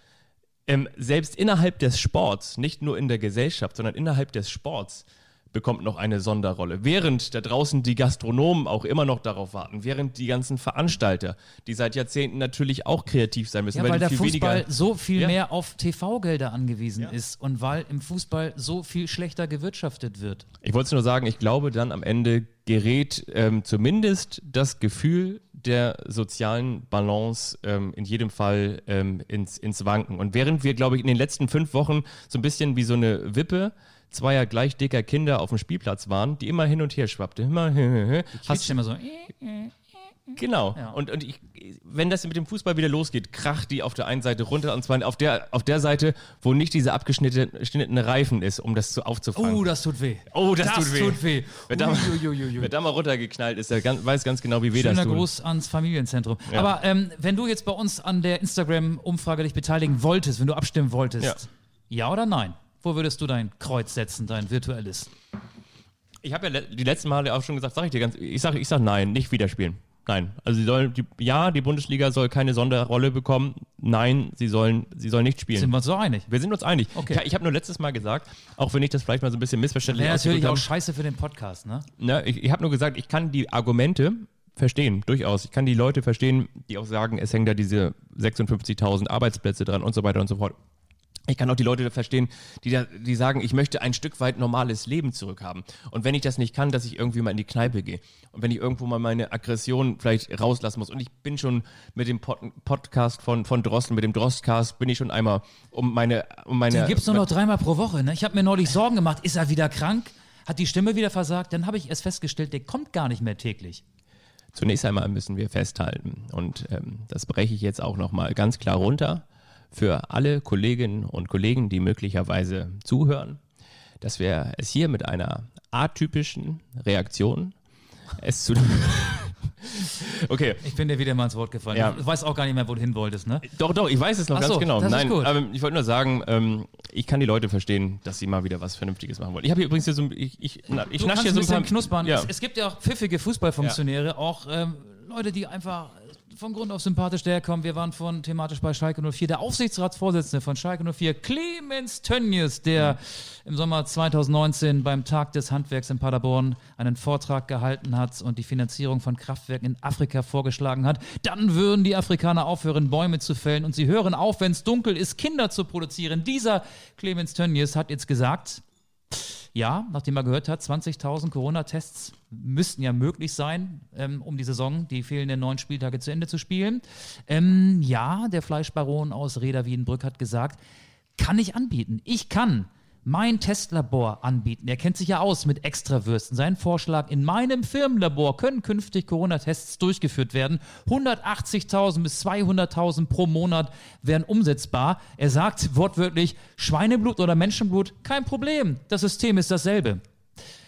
ähm, selbst innerhalb des Sports, nicht nur in der Gesellschaft, sondern innerhalb des Sports, bekommt noch eine Sonderrolle. Während da draußen die Gastronomen auch immer noch darauf warten, während die ganzen Veranstalter, die seit Jahrzehnten natürlich auch kreativ sein müssen, Ja, weil, die der viel Fußball weniger so viel Ja. mehr auf TV-Gelder angewiesen ist und weil im Fußball so viel schlechter gewirtschaftet wird. Ich wollte nur sagen, ich glaube, dann am Ende gerät ähm, zumindest das Gefühl der sozialen Balance ähm, in jedem Fall ähm, ins, ins Wanken. Und während wir, glaube ich, in den letzten fünf Wochen so ein bisschen wie so eine Wippe zweier gleich dicker Kinder auf dem Spielplatz waren, die immer hin und her schwappte, immer Hast hast du immer so, Genau. Ja. Und, und ich, wenn das mit dem Fußball wieder losgeht, kracht die auf der einen Seite runter und zwar auf der, auf der Seite, wo nicht diese abgeschnittene Reifen ist, um das zu, aufzufangen. oh, das tut weh. Oh, das tut weh. tut weh. Wer da, mal, wer da mal runtergeknallt ist, der ganz, weiß ganz genau, wie weh das Schöner tut. Gruß ans Familienzentrum. Ja. Aber ähm, wenn du jetzt bei uns an der Instagram-Umfrage dich beteiligen wolltest, wenn du abstimmen wolltest, Ja. ja, oder nein? Wo würdest du dein Kreuz setzen, dein virtuelles? Ich habe ja die letzten Male auch schon gesagt, sag ich dir ganz, ich sag, ich sag nein, nicht wieder spielen. Nein. Also sie sollen, die, ja, die Bundesliga soll keine Sonderrolle bekommen. Nein, sie sollen, sie sollen nicht spielen. Sind wir uns so einig? wir sind uns einig. Okay. Ja, ich habe nur letztes Mal gesagt, auch wenn ich das vielleicht mal so ein bisschen missverständlich Wäre natürlich ausgedrückt auch scheiße für den Podcast, ne? Ne, ich ich habe nur gesagt, ich kann die Argumente verstehen, durchaus. Ich kann die Leute verstehen, die auch sagen, es hängen da diese 56.000 Arbeitsplätze dran und so weiter und so fort. Ich kann auch die Leute verstehen, die, da, die sagen, ich möchte ein Stück weit normales Leben zurückhaben. Und wenn ich das nicht kann, dass ich irgendwie mal in die Kneipe gehe. Und wenn ich irgendwo mal meine Aggression vielleicht rauslassen muss. Und ich bin schon mit dem Pod Podcast von, von Drosten, mit dem Drostcast, bin ich schon einmal um meine, um meine. Den gibt's nur noch dreimal pro Woche. Ne? Ich habe mir neulich Sorgen gemacht. Ist er wieder krank? Hat die Stimme wieder versagt? Dann habe ich erst festgestellt, der kommt gar nicht mehr täglich. Zunächst einmal müssen wir festhalten, und ähm, das breche ich jetzt auch nochmal ganz klar runter, für alle Kolleginnen und Kollegen, die möglicherweise zuhören, dass wir es hier mit einer atypischen Reaktion es zu Okay. Ich bin dir wieder mal ins Wort gefallen. Ja. Ich weiß auch gar nicht mehr, wo du hin wolltest, ne? Doch, doch, ich weiß es noch Ach ganz so, genau. das ist Nein, gut. aber ich wollte nur sagen, ähm, ich kann die Leute verstehen, dass sie mal wieder was Vernünftiges machen wollen. Ich habe hier übrigens hier so ein, ich, ich, na, ich Du nasche hier so ein bisschen paar knuspern. Ja. Es, es gibt ja auch pfiffige Fußballfunktionäre, auch ähm, Leute, die einfach von Grund auf sympathisch daherkommen. Wir waren von thematisch bei Schalke 04. Der Aufsichtsratsvorsitzende von Schalke 04, Clemens Tönnies, der im Sommer 2019 beim Tag des Handwerks in Paderborn einen Vortrag gehalten hat und die Finanzierung von Kraftwerken in Afrika vorgeschlagen hat. Dann würden die Afrikaner aufhören, Bäume zu fällen und sie hören auf, wenn es dunkel ist, Kinder zu produzieren. Dieser Clemens Tönnies hat jetzt gesagt, ja, nachdem er gehört hat, 20.000 Corona-Tests müssten ja möglich sein, ähm, um die Saison, die fehlenden neun Spieltage zu Ende zu spielen. Ähm, ja, der Fleischbaron aus Reda Wiedenbrück hat gesagt, kann ich anbieten. Ich kann mein Testlabor anbieten. Er kennt sich ja aus mit Extrawürsten. Sein Vorschlag, in meinem Firmenlabor können künftig Corona-Tests durchgeführt werden. 180.000 bis 200.000 pro Monat wären umsetzbar. Er sagt wortwörtlich, Schweineblut oder Menschenblut, kein Problem. Das System ist dasselbe.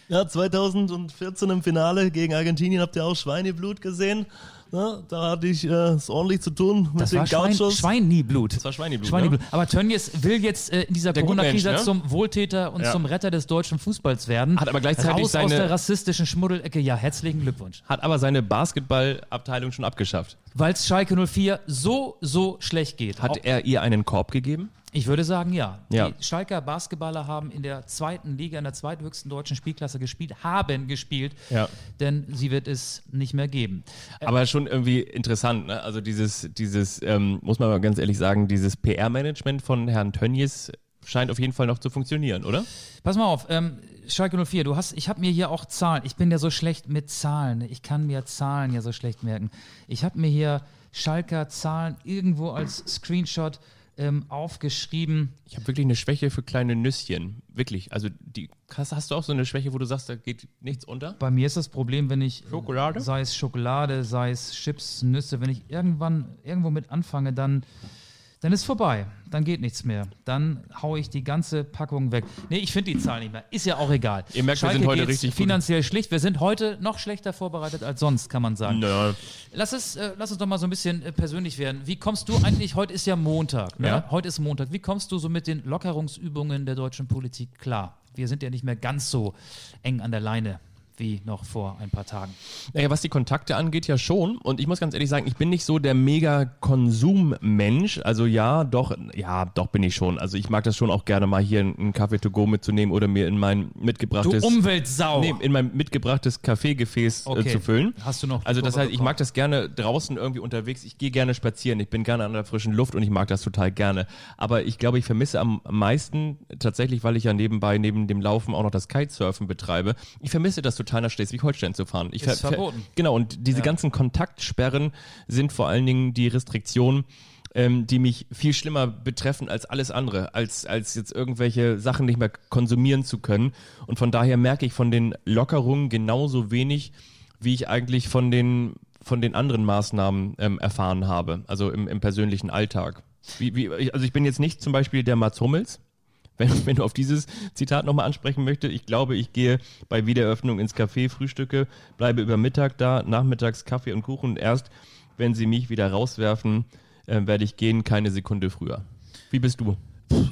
Ja, 2014 im Finale gegen Argentinien habt ihr auch Schweineblut gesehen. Na, da hatte ich äh, es ordentlich zu tun mit Das den war Schwein, Gauchos. Schweiniblut. Das war Schweineblut, Schweiniblut. ne? Aber Tönnies will jetzt äh, in dieser Corona-Krise ne? zum Wohltäter und Ja. zum Retter des deutschen Fußballs werden. Hat aber gleichzeitig Raus aus seine- der rassistischen Schmuddelecke. Ja, herzlichen Glückwunsch. Hat aber seine Basketballabteilung schon abgeschafft. Weil es Schalke 04 so, so schlecht geht. Hat Auch- er ihr einen Korb gegeben? Ich würde sagen, ja. Ja. Die Schalker Basketballer haben in der zweiten Liga, in der zweithöchsten deutschen Spielklasse gespielt, haben gespielt, Ja. denn sie wird es nicht mehr geben. Aber schon irgendwie interessant, ne? Also dieses, dieses, ähm, muss man mal ganz ehrlich sagen, dieses PR-Management von Herrn Tönnies scheint auf jeden Fall noch zu funktionieren, oder? Pass mal auf, ähm, Schalke 04, du hast, ich habe mir hier auch Zahlen. Ich bin ja so schlecht mit Zahlen. Ich kann mir Zahlen ja so schlecht merken. Ich habe mir hier Schalker Zahlen irgendwo als Screenshot ähm, aufgeschrieben. Ich habe wirklich eine Schwäche für kleine Nüsschen. Wirklich. Also die hast, hast du auch so eine Schwäche, wo du sagst, da geht nichts unter? Bei mir ist das Problem, wenn ich Schokolade? sei es Schokolade, sei es Chips, Nüsse, wenn ich irgendwann irgendwo mit anfange, dann dann ist vorbei. Dann geht nichts mehr. Dann haue ich die ganze Packung weg. Nee, ich finde die Zahl nicht mehr. Ist ja auch egal. Ihr merkt, wir Schalke sind heute richtig gut. finanziell schlicht. Wir sind heute noch schlechter vorbereitet als sonst, kann man sagen. Naja, Lass, es, äh, lass uns doch mal so ein bisschen äh, persönlich werden. Wie kommst du eigentlich, heute ist ja Montag, ne? Ja. heute ist Montag, wie kommst du so mit den Lockerungsübungen der deutschen Politik klar? Wir sind ja nicht mehr ganz so eng an der Leine wie noch vor ein paar Tagen. Naja, was die Kontakte angeht, ja schon. Und ich muss ganz ehrlich sagen, ich bin nicht so der Mega-Konsummensch. Also ja, doch, ja, doch bin ich schon. Also ich mag das schon auch gerne mal hier einen Kaffee to go mitzunehmen oder mir in mein Du mitgebrachtes, Umweltsau! nee, in mein mitgebrachtes Kaffeegefäß Okay. äh, zu füllen. Hast du noch Also das heißt, ich mag das gerne draußen irgendwie unterwegs. Ich gehe gerne spazieren. Ich bin gerne an der frischen Luft und ich mag das total gerne. Aber ich glaube, ich vermisse am meisten tatsächlich, weil ich ja nebenbei neben dem Laufen auch noch das Kitesurfen betreibe. Ich vermisse das total nach Schleswig-Holstein zu fahren. Ich Ist ver- ver- verboten. Genau. Und diese ganzen Kontaktsperren sind vor allen Dingen die Restriktionen ähm, die mich viel schlimmer betreffen als alles andere, als, als jetzt irgendwelche Sachen nicht mehr konsumieren zu können. Und von daher merke ich von den Lockerungen genauso wenig, wie ich eigentlich von den, von den anderen Maßnahmen ähm, erfahren habe, also im, im persönlichen Alltag. Wie, wie, also ich bin jetzt nicht zum Beispiel der Mats Hummels, wenn, wenn du auf dieses Zitat nochmal ansprechen möchtest. Ich glaube, ich gehe bei Wiedereröffnung ins Café, frühstücke, bleibe über Mittag da, nachmittags Kaffee und Kuchen und erst, wenn sie mich wieder rauswerfen, äh, werde ich gehen, keine Sekunde früher. Wie bist du?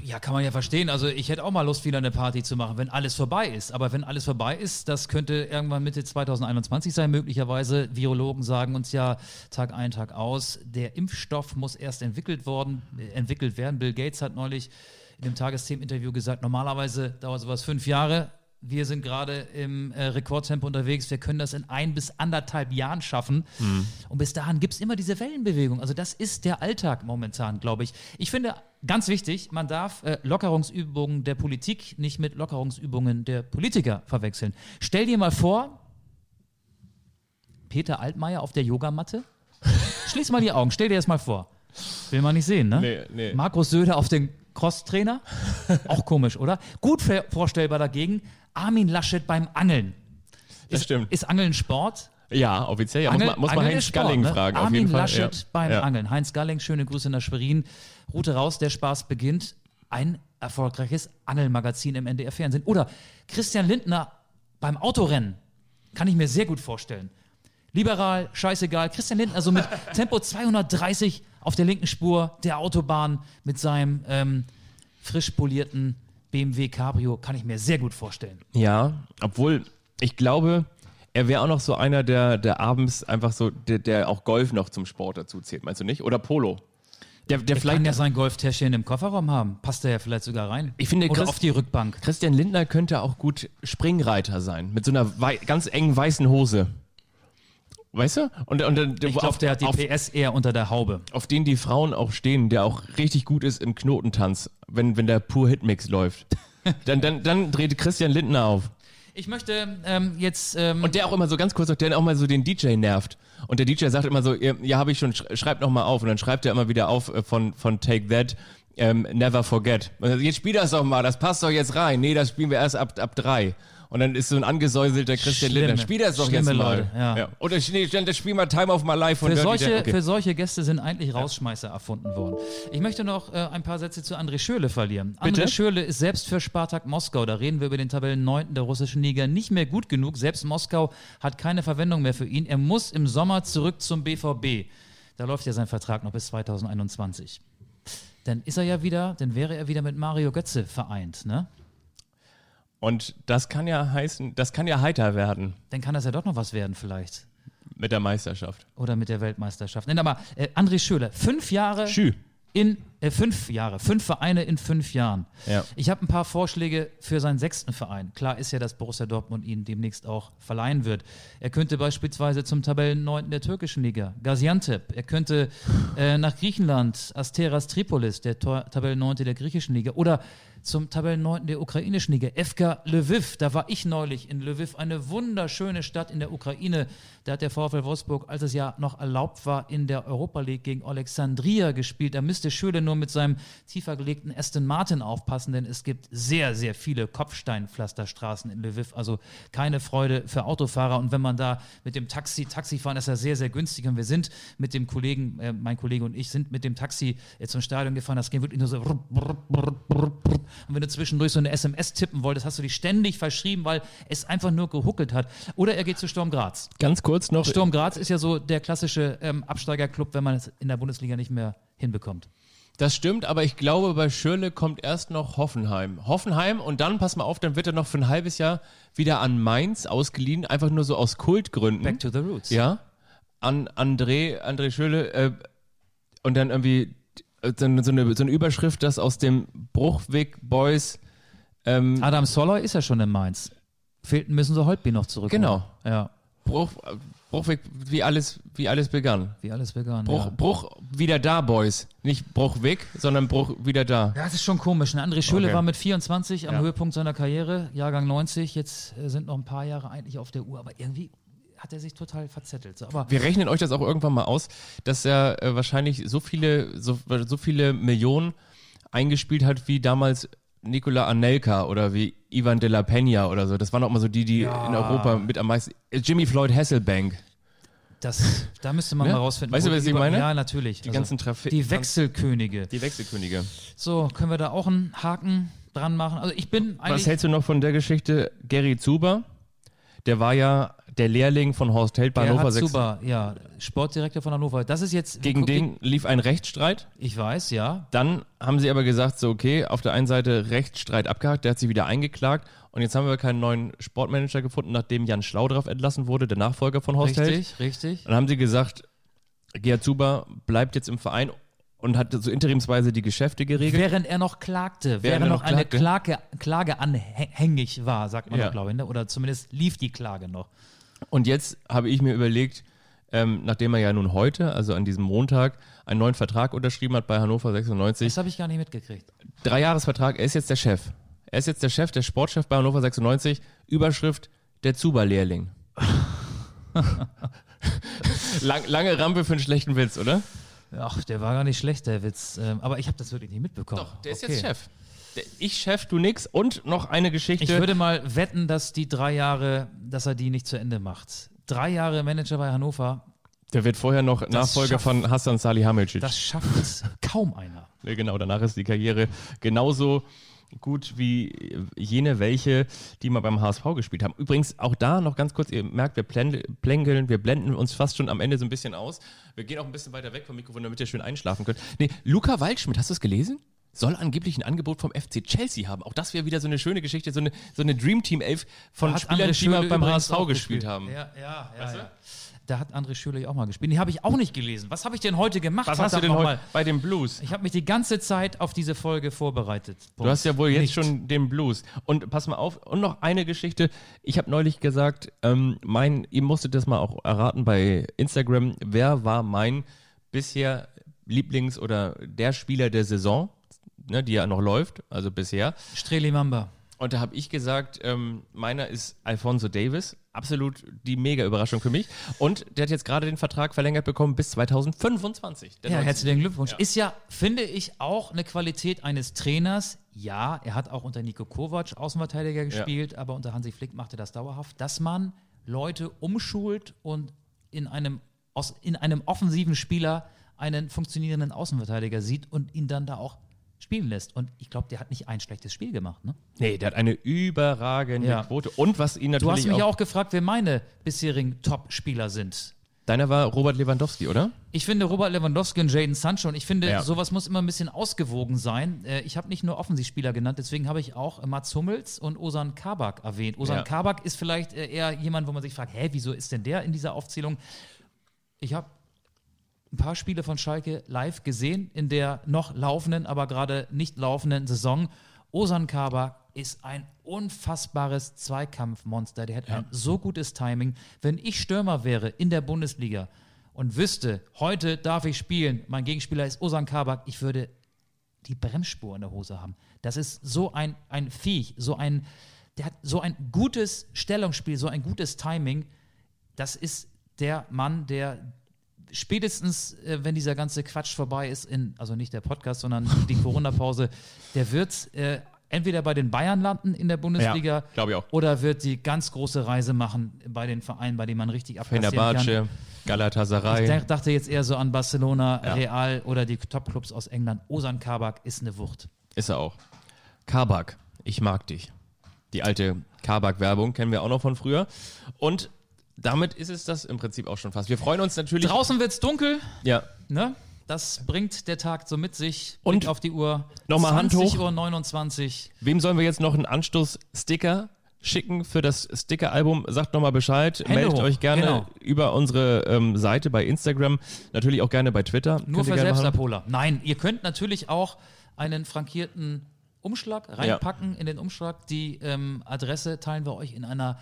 Ja, kann man ja verstehen. Also ich hätte auch mal Lust, wieder eine Party zu machen, wenn alles vorbei ist. Aber wenn alles vorbei ist, das könnte irgendwann Mitte 2021 sein, möglicherweise. Virologen sagen uns ja Tag ein, Tag aus, der Impfstoff muss erst entwickelt worden, äh, entwickelt werden. Bill Gates hat neulich in dem Tagesthemen-Interview gesagt, normalerweise dauert sowas fünf Jahre. wir sind gerade im äh, Rekordtempo unterwegs, wir können das in ein bis anderthalb Jahren schaffen. Und bis dahin gibt es immer diese Wellenbewegung. Also das ist der Alltag momentan, glaube ich. Ich finde ganz wichtig, man darf äh, Lockerungsübungen der Politik nicht mit Lockerungsübungen der Politiker verwechseln. Stell dir mal vor, Peter Altmaier auf der Yogamatte. Schließ mal die Augen, stell dir das mal vor. Will man nicht sehen, ne? Nee, nee. Markus Söder auf den Crosstrainer. Auch komisch, oder? Gut vorstellbar dagegen, Armin Laschet beim Angeln. Das ist, stimmt. Ist Angeln Sport? Ja, offiziell. Ja, muss Angel- man, muss man Heinz Sport, Skalling ne? fragen. auf Armin jeden Fall. Laschet ja. beim ja. Angeln. Heinz Skalling, schöne Grüße nach Schwerin. Route raus, der Spaß beginnt. Ein erfolgreiches Angelmagazin im NDR-Fernsehen. Oder Christian Lindner beim Autorennen. Kann ich mir sehr gut vorstellen. Liberal, scheißegal. Christian Lindner also mit Tempo 230 auf der linken Spur der Autobahn mit seinem ähm, frisch polierten BMW Cabrio. Kann ich mir sehr gut vorstellen. Ja, obwohl ich glaube, er wäre auch noch so einer, der, der abends einfach so, der, der auch Golf noch zum Sport dazu zählt, meinst du nicht? Oder Polo. Der, der Er vielleicht. kann ja sein Golftäschchen im Kofferraum haben. Passt er ja vielleicht sogar rein. Ich finde, Oder auf die Rückbank. Christian Lindner könnte auch gut Springreiter sein, mit so einer ganz engen weißen Hose. Weißt du? Und, und, und Ich glaube, auf, der hat die auf, PS eher unter der Haube. auf den die Frauen auch stehen, der auch richtig gut ist im Knotentanz, wenn, wenn der pur Hitmix läuft. dann, dann, dann dreht Christian Lindner auf. Ich möchte ähm, jetzt. Ähm, Und der auch immer so ganz kurz, noch, der auch mal so den DJ nervt. Und der DJ sagt immer so, ja, habe ich schon, sch- schreib noch mal auf. Und dann schreibt er immer wieder auf äh, von, von Take That, ähm, Never Forget. Und jetzt spiel das doch mal, das passt doch jetzt rein. Nee, das spielen wir erst ab, ab drei. Und dann ist so ein angesäuselter Christian Schlimme, Lindner. Spiel das doch jetzt mal. Leute, ja. Oder nee, das spiel mal Time of My Life für, solche. Okay. für solche Gäste sind eigentlich Rausschmeißer erfunden worden. Ich möchte noch äh, ein paar Sätze zu André Schürle verlieren. Bitte? André Schürle ist selbst für Spartak Moskau, da reden wir über den Tabellen 9. der russischen Liga, nicht mehr gut genug. Selbst Moskau hat keine Verwendung mehr für ihn. Er muss im Sommer zurück zum BVB. Da läuft ja sein Vertrag noch bis 2021. Dann ist er ja wieder, dann wäre er wieder mit Mario Götze vereint, ne? Und das kann ja heißen, das kann ja heiter werden Dann kann das ja doch noch was werden vielleicht. mit der Meisterschaft. Oder mit der Weltmeisterschaft. Nein, aber äh, André Schöler, fünf Jahre Schü. in äh, fünf Jahre, fünf Vereine in fünf Jahren. Ja. Ich habe ein paar Vorschläge für seinen sechsten Verein. Klar ist ja, dass Borussia Dortmund ihn demnächst auch verleihen wird. Er könnte beispielsweise zum Tabellenneunten der türkischen Liga, Gaziantep. Er könnte äh, nach Griechenland, Asteras Tripolis, der Tor Tabellenneunte der griechischen Liga. Oder zum Tabellenneunten der ukrainischen Liga, FK Lviv. Da war ich neulich in Lviv, eine wunderschöne Stadt in der Ukraine. Da hat der VfL Wolfsburg, als es ja noch erlaubt war, in der Europa League gegen Alexandria gespielt. Da müsste Schöle nur mit seinem tiefer gelegten Aston Martin aufpassen, denn es gibt sehr, sehr viele Kopfsteinpflasterstraßen in Lviv. Also keine Freude für Autofahrer. Und wenn man da mit dem Taxi, fahren, ist ja sehr, sehr günstig. Und wir sind mit dem Kollegen, äh, mein Kollege und ich sind mit dem Taxi äh, zum Stadion gefahren. Das ging wirklich nur so. Und wenn du zwischendurch so eine SMS tippen wolltest, hast du dich ständig verschrieben, weil es einfach nur gehuckelt hat. Oder er geht zu Sturm Graz. Ganz kurz noch. Sturm Graz ist ja so der klassische ähm, Absteigerclub, wenn man es in der Bundesliga nicht mehr hinbekommt. Das stimmt, aber ich glaube, bei Schürle kommt erst noch Hoffenheim. Hoffenheim und dann, pass mal auf, dann wird er noch für ein halbes Jahr wieder an Mainz ausgeliehen, einfach nur so aus Kultgründen. Back to the roots. Ja, an André, André Schöle äh, und dann irgendwie äh, so eine, so, eine, so eine Überschrift, dass aus dem Bruchweg Boys ähm, Adam Soller ist ja schon in Mainz. Fehlten müssen sie Holtby noch zurück. Genau. Ja, Bruch, Bruchweg, wie alles, wie alles begann. wie alles vegan. Bruch, ja. Bruch wieder da, Boys. Nicht Bruchweg, sondern Bruch wieder da. Das ist schon komisch. Ne? André Schöle Okay. war mit 24 am Ja. Höhepunkt seiner Karriere, Jahrgang 90. Jetzt äh, sind noch ein paar Jahre eigentlich auf der Uhr, aber irgendwie hat er sich total verzettelt. So, aber Wir rechnen euch das auch irgendwann mal aus, dass er äh, wahrscheinlich so viele, so, so viele Millionen eingespielt hat wie damals Nikola Anelka oder wie Ivan de la Peña oder so. Das waren auch mal so die, die in Europa mit am meisten. äh, Jimmy Floyd Hasselbank. das, da müsste man Ne? mal rausfinden. Weißt du, was ich meine? Ja, natürlich. Die ganzen Trafi Die Wechselkönige. Die Wechselkönige. So, können wir da auch einen Haken dran machen? Also ich bin Was hältst du noch von der Geschichte? Gary Zuber, der war ja der Lehrling von Horst Held bei Der Hannover hat 6. super, ja, Sportdirektor von Hannover. Das ist jetzt Gegen den lief ein Rechtsstreit. Ich weiß, ja. Dann haben sie aber gesagt, so okay, auf der einen Seite Rechtsstreit abgehakt, der hat sich wieder eingeklagt und jetzt haben wir keinen neuen Sportmanager gefunden, nachdem Jan Schlaudraff entlassen wurde, der Nachfolger von Horst Held. Richtig, richtig. Dann haben sie gesagt, Gerhard Zuber bleibt jetzt im Verein und hat so interimsweise die Geschäfte geregelt. Während er noch klagte, während, Während er noch noch eine. Klage, Klage anhängig war, sagt man Ja. doch, glaube ich, ne? oder zumindest lief die Klage noch. Und jetzt habe ich mir überlegt, ähm, nachdem er ja nun heute, also an diesem Montag, einen neuen Vertrag unterschrieben hat bei Hannover 96, Das habe ich gar nicht mitgekriegt. Dreijahresvertrag, er ist jetzt der Chef. Er ist jetzt der Chef, der Sportchef bei Hannover 96. Überschrift, der Zuba-Lehrling. Lang, lange Rampe für einen schlechten Witz, oder? Ach, der war gar nicht schlecht, der Witz. Ähm, aber ich habe das wirklich nicht mitbekommen. Doch, der ist Okay. jetzt Chef. Ich Chef, du nix. Und noch eine Geschichte. Ich würde mal wetten, dass die drei Jahre, dass er die nicht zu Ende macht. Drei Jahre Manager bei Hannover, der wird vorher noch Nachfolger schafft- von Hassan Salihamidzic. das schafft kaum einer. Ja, genau, danach ist die Karriere genauso gut wie jene welche, die mal beim HSV gespielt haben. Übrigens, auch da noch ganz kurz, ihr merkt, wir plän- plänkeln, wir blenden uns fast schon am Ende so ein bisschen aus. Wir gehen auch ein bisschen weiter weg vom Mikrofon, damit ihr schön einschlafen könnt. Nee, Luca Waldschmidt, hast du es gelesen? Soll angeblich ein Angebot vom FC Chelsea haben. Auch das wäre wieder so eine schöne Geschichte, so eine, so eine Dream Team 11 von Spielern, die mal beim HSV auch gespielt haben. Ja, ja, ja. ja. Da hat André Schürrle ja auch mal gespielt. Die habe ich auch nicht gelesen. Was habe ich denn heute gemacht? Was hast du denn heute mal? bei den Blues? Ich habe mich die ganze Zeit auf diese Folge vorbereitet. Du hast ja wohl jetzt Nicht. schon den Blues. Und pass mal auf, und noch eine Geschichte. Ich habe neulich gesagt, ähm, mein, ihr musstet das mal auch erraten bei Instagram, wer war mein bisher Lieblings- oder der Spieler der Saison, ne, die ja noch läuft, also bisher. Streli Mamba. Und da habe ich gesagt, ähm, meiner ist Alfonso Davis. Absolut die mega Überraschung für mich. Und der hat jetzt gerade den Vertrag verlängert bekommen bis 2025. Der Ja, 19. herzlichen Glückwunsch. Ist ja, finde ich, auch eine Qualität eines Trainers. Ja, er hat auch unter Nico Kovac Außenverteidiger gespielt, aber unter Hansi Flick machte das dauerhaft, dass man Leute umschult und in einem, aus, in einem offensiven Spieler einen funktionierenden Außenverteidiger sieht und ihn dann da auch spielen lässt. Und ich glaube, der hat nicht ein schlechtes Spiel gemacht. Ne? Nee, der hat eine überragende Ja. Quote. Und was ihn Du natürlich hast mich auch, auch gefragt, wer meine bisherigen Top-Spieler sind. Deiner war Robert Lewandowski, oder? Ich finde Robert Lewandowski und Jaden Sancho und ich finde, Ja. sowas muss immer ein bisschen ausgewogen sein. Äh, Ich habe nicht nur Offensivspieler genannt, deswegen habe ich auch Mats Hummels und Osan Kabak erwähnt. Osan Ja. Kabak ist vielleicht äh, eher jemand, wo man sich fragt, hä, wieso ist denn der in dieser Aufzählung? Ich habe ein paar Spiele von Schalke live gesehen in der noch laufenden, aber gerade nicht laufenden Saison. Osan Kabak ist ein unfassbares Zweikampfmonster. Der hat ein so gutes Timing. Wenn ich Stürmer wäre in der Bundesliga und wüsste, heute darf ich spielen, mein Gegenspieler ist Osan Kabak, ich würde die Bremsspur in der Hose haben. Das ist so ein, ein Viech, so ein, der hat so ein gutes Stellungsspiel, so ein gutes Timing. Das ist der Mann, der spätestens, äh, wenn dieser ganze Quatsch vorbei ist, in, also nicht der Podcast, sondern die Corona-Pause, der wird äh, entweder bei den Bayern landen in der Bundesliga Ja, ich auch. oder wird die ganz große Reise machen bei den Vereinen, bei denen man richtig abkassieren kann. Ich Galatasaray. denk- dachte jetzt eher so an Barcelona, Ja. Real oder die Top-Clubs aus England. Osan Kabak ist eine Wucht. Ist er auch. Kabak, ich mag dich. Die alte Kabak-Werbung kennen wir auch noch von früher. Und damit ist es das im Prinzip auch schon fast. Wir freuen uns natürlich. Draußen wird's dunkel, Ja, ne? Das bringt der Tag so mit sich. Und Blick auf die Uhr. nochmal Hand hoch. 20 Uhr 29. wem sollen wir jetzt noch einen Anstoß-Sticker schicken für das Sticker-Album? Sagt nochmal Bescheid. Hände Meldet hoch, euch gerne genau. über unsere ähm, Seite bei Instagram. Natürlich auch gerne bei Twitter. Nur Könnt für. Selbstabholer. Nein, ihr könnt natürlich auch einen frankierten Umschlag reinpacken in den Umschlag. Die ähm, Adresse teilen wir euch in einer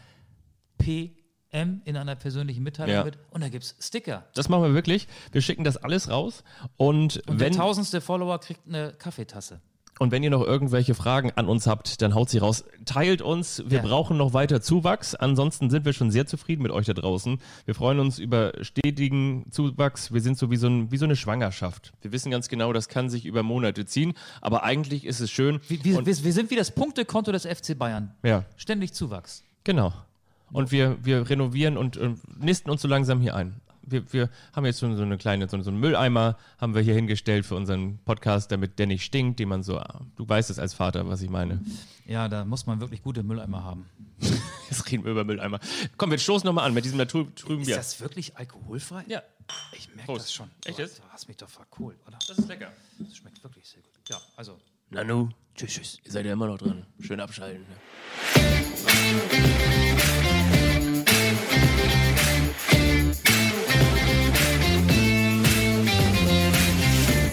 PM, in einer persönlichen Mitteilung Ja. mit. Und da gibt's Sticker. Das machen wir wirklich. Wir schicken das alles raus. Und, Und wenn, der tausendste Follower kriegt eine Kaffeetasse. und wenn ihr noch irgendwelche Fragen an uns habt, dann haut sie raus. Teilt uns. Wir Ja. brauchen noch weiter Zuwachs. Ansonsten sind wir schon sehr zufrieden mit euch da draußen. Wir freuen uns über stetigen Zuwachs. Wir sind so wie so, ein, wie so eine Schwangerschaft. Wir wissen ganz genau, das kann sich über Monate ziehen. Aber eigentlich ist es schön. Wir, wir, wir sind wie das Punktekonto des FC Bayern. ja, Ständig Zuwachs. genau. Und wir, wir renovieren und äh, nisten uns so langsam hier ein. Wir, wir haben jetzt schon so eine kleine, so, so einen Mülleimer haben wir hier hingestellt für unseren Podcast, damit der nicht stinkt, den man so, ah, du weißt es als Vater, was ich meine. Ja, da muss man wirklich gute Mülleimer haben. Jetzt reden wir über Mülleimer. Komm, wir stoßen nochmal an mit diesem naturtrüben Ist Bier. das wirklich alkoholfrei? Ja, Ich merke das schon. Echt Du, jetzt? du hast mich doch verkohlt, oder? das ist lecker. Das schmeckt wirklich sehr gut. Ja, also. Nanu, Tschüss, tschüss. ihr seid ja immer noch dran. Schön abschalten. Ne?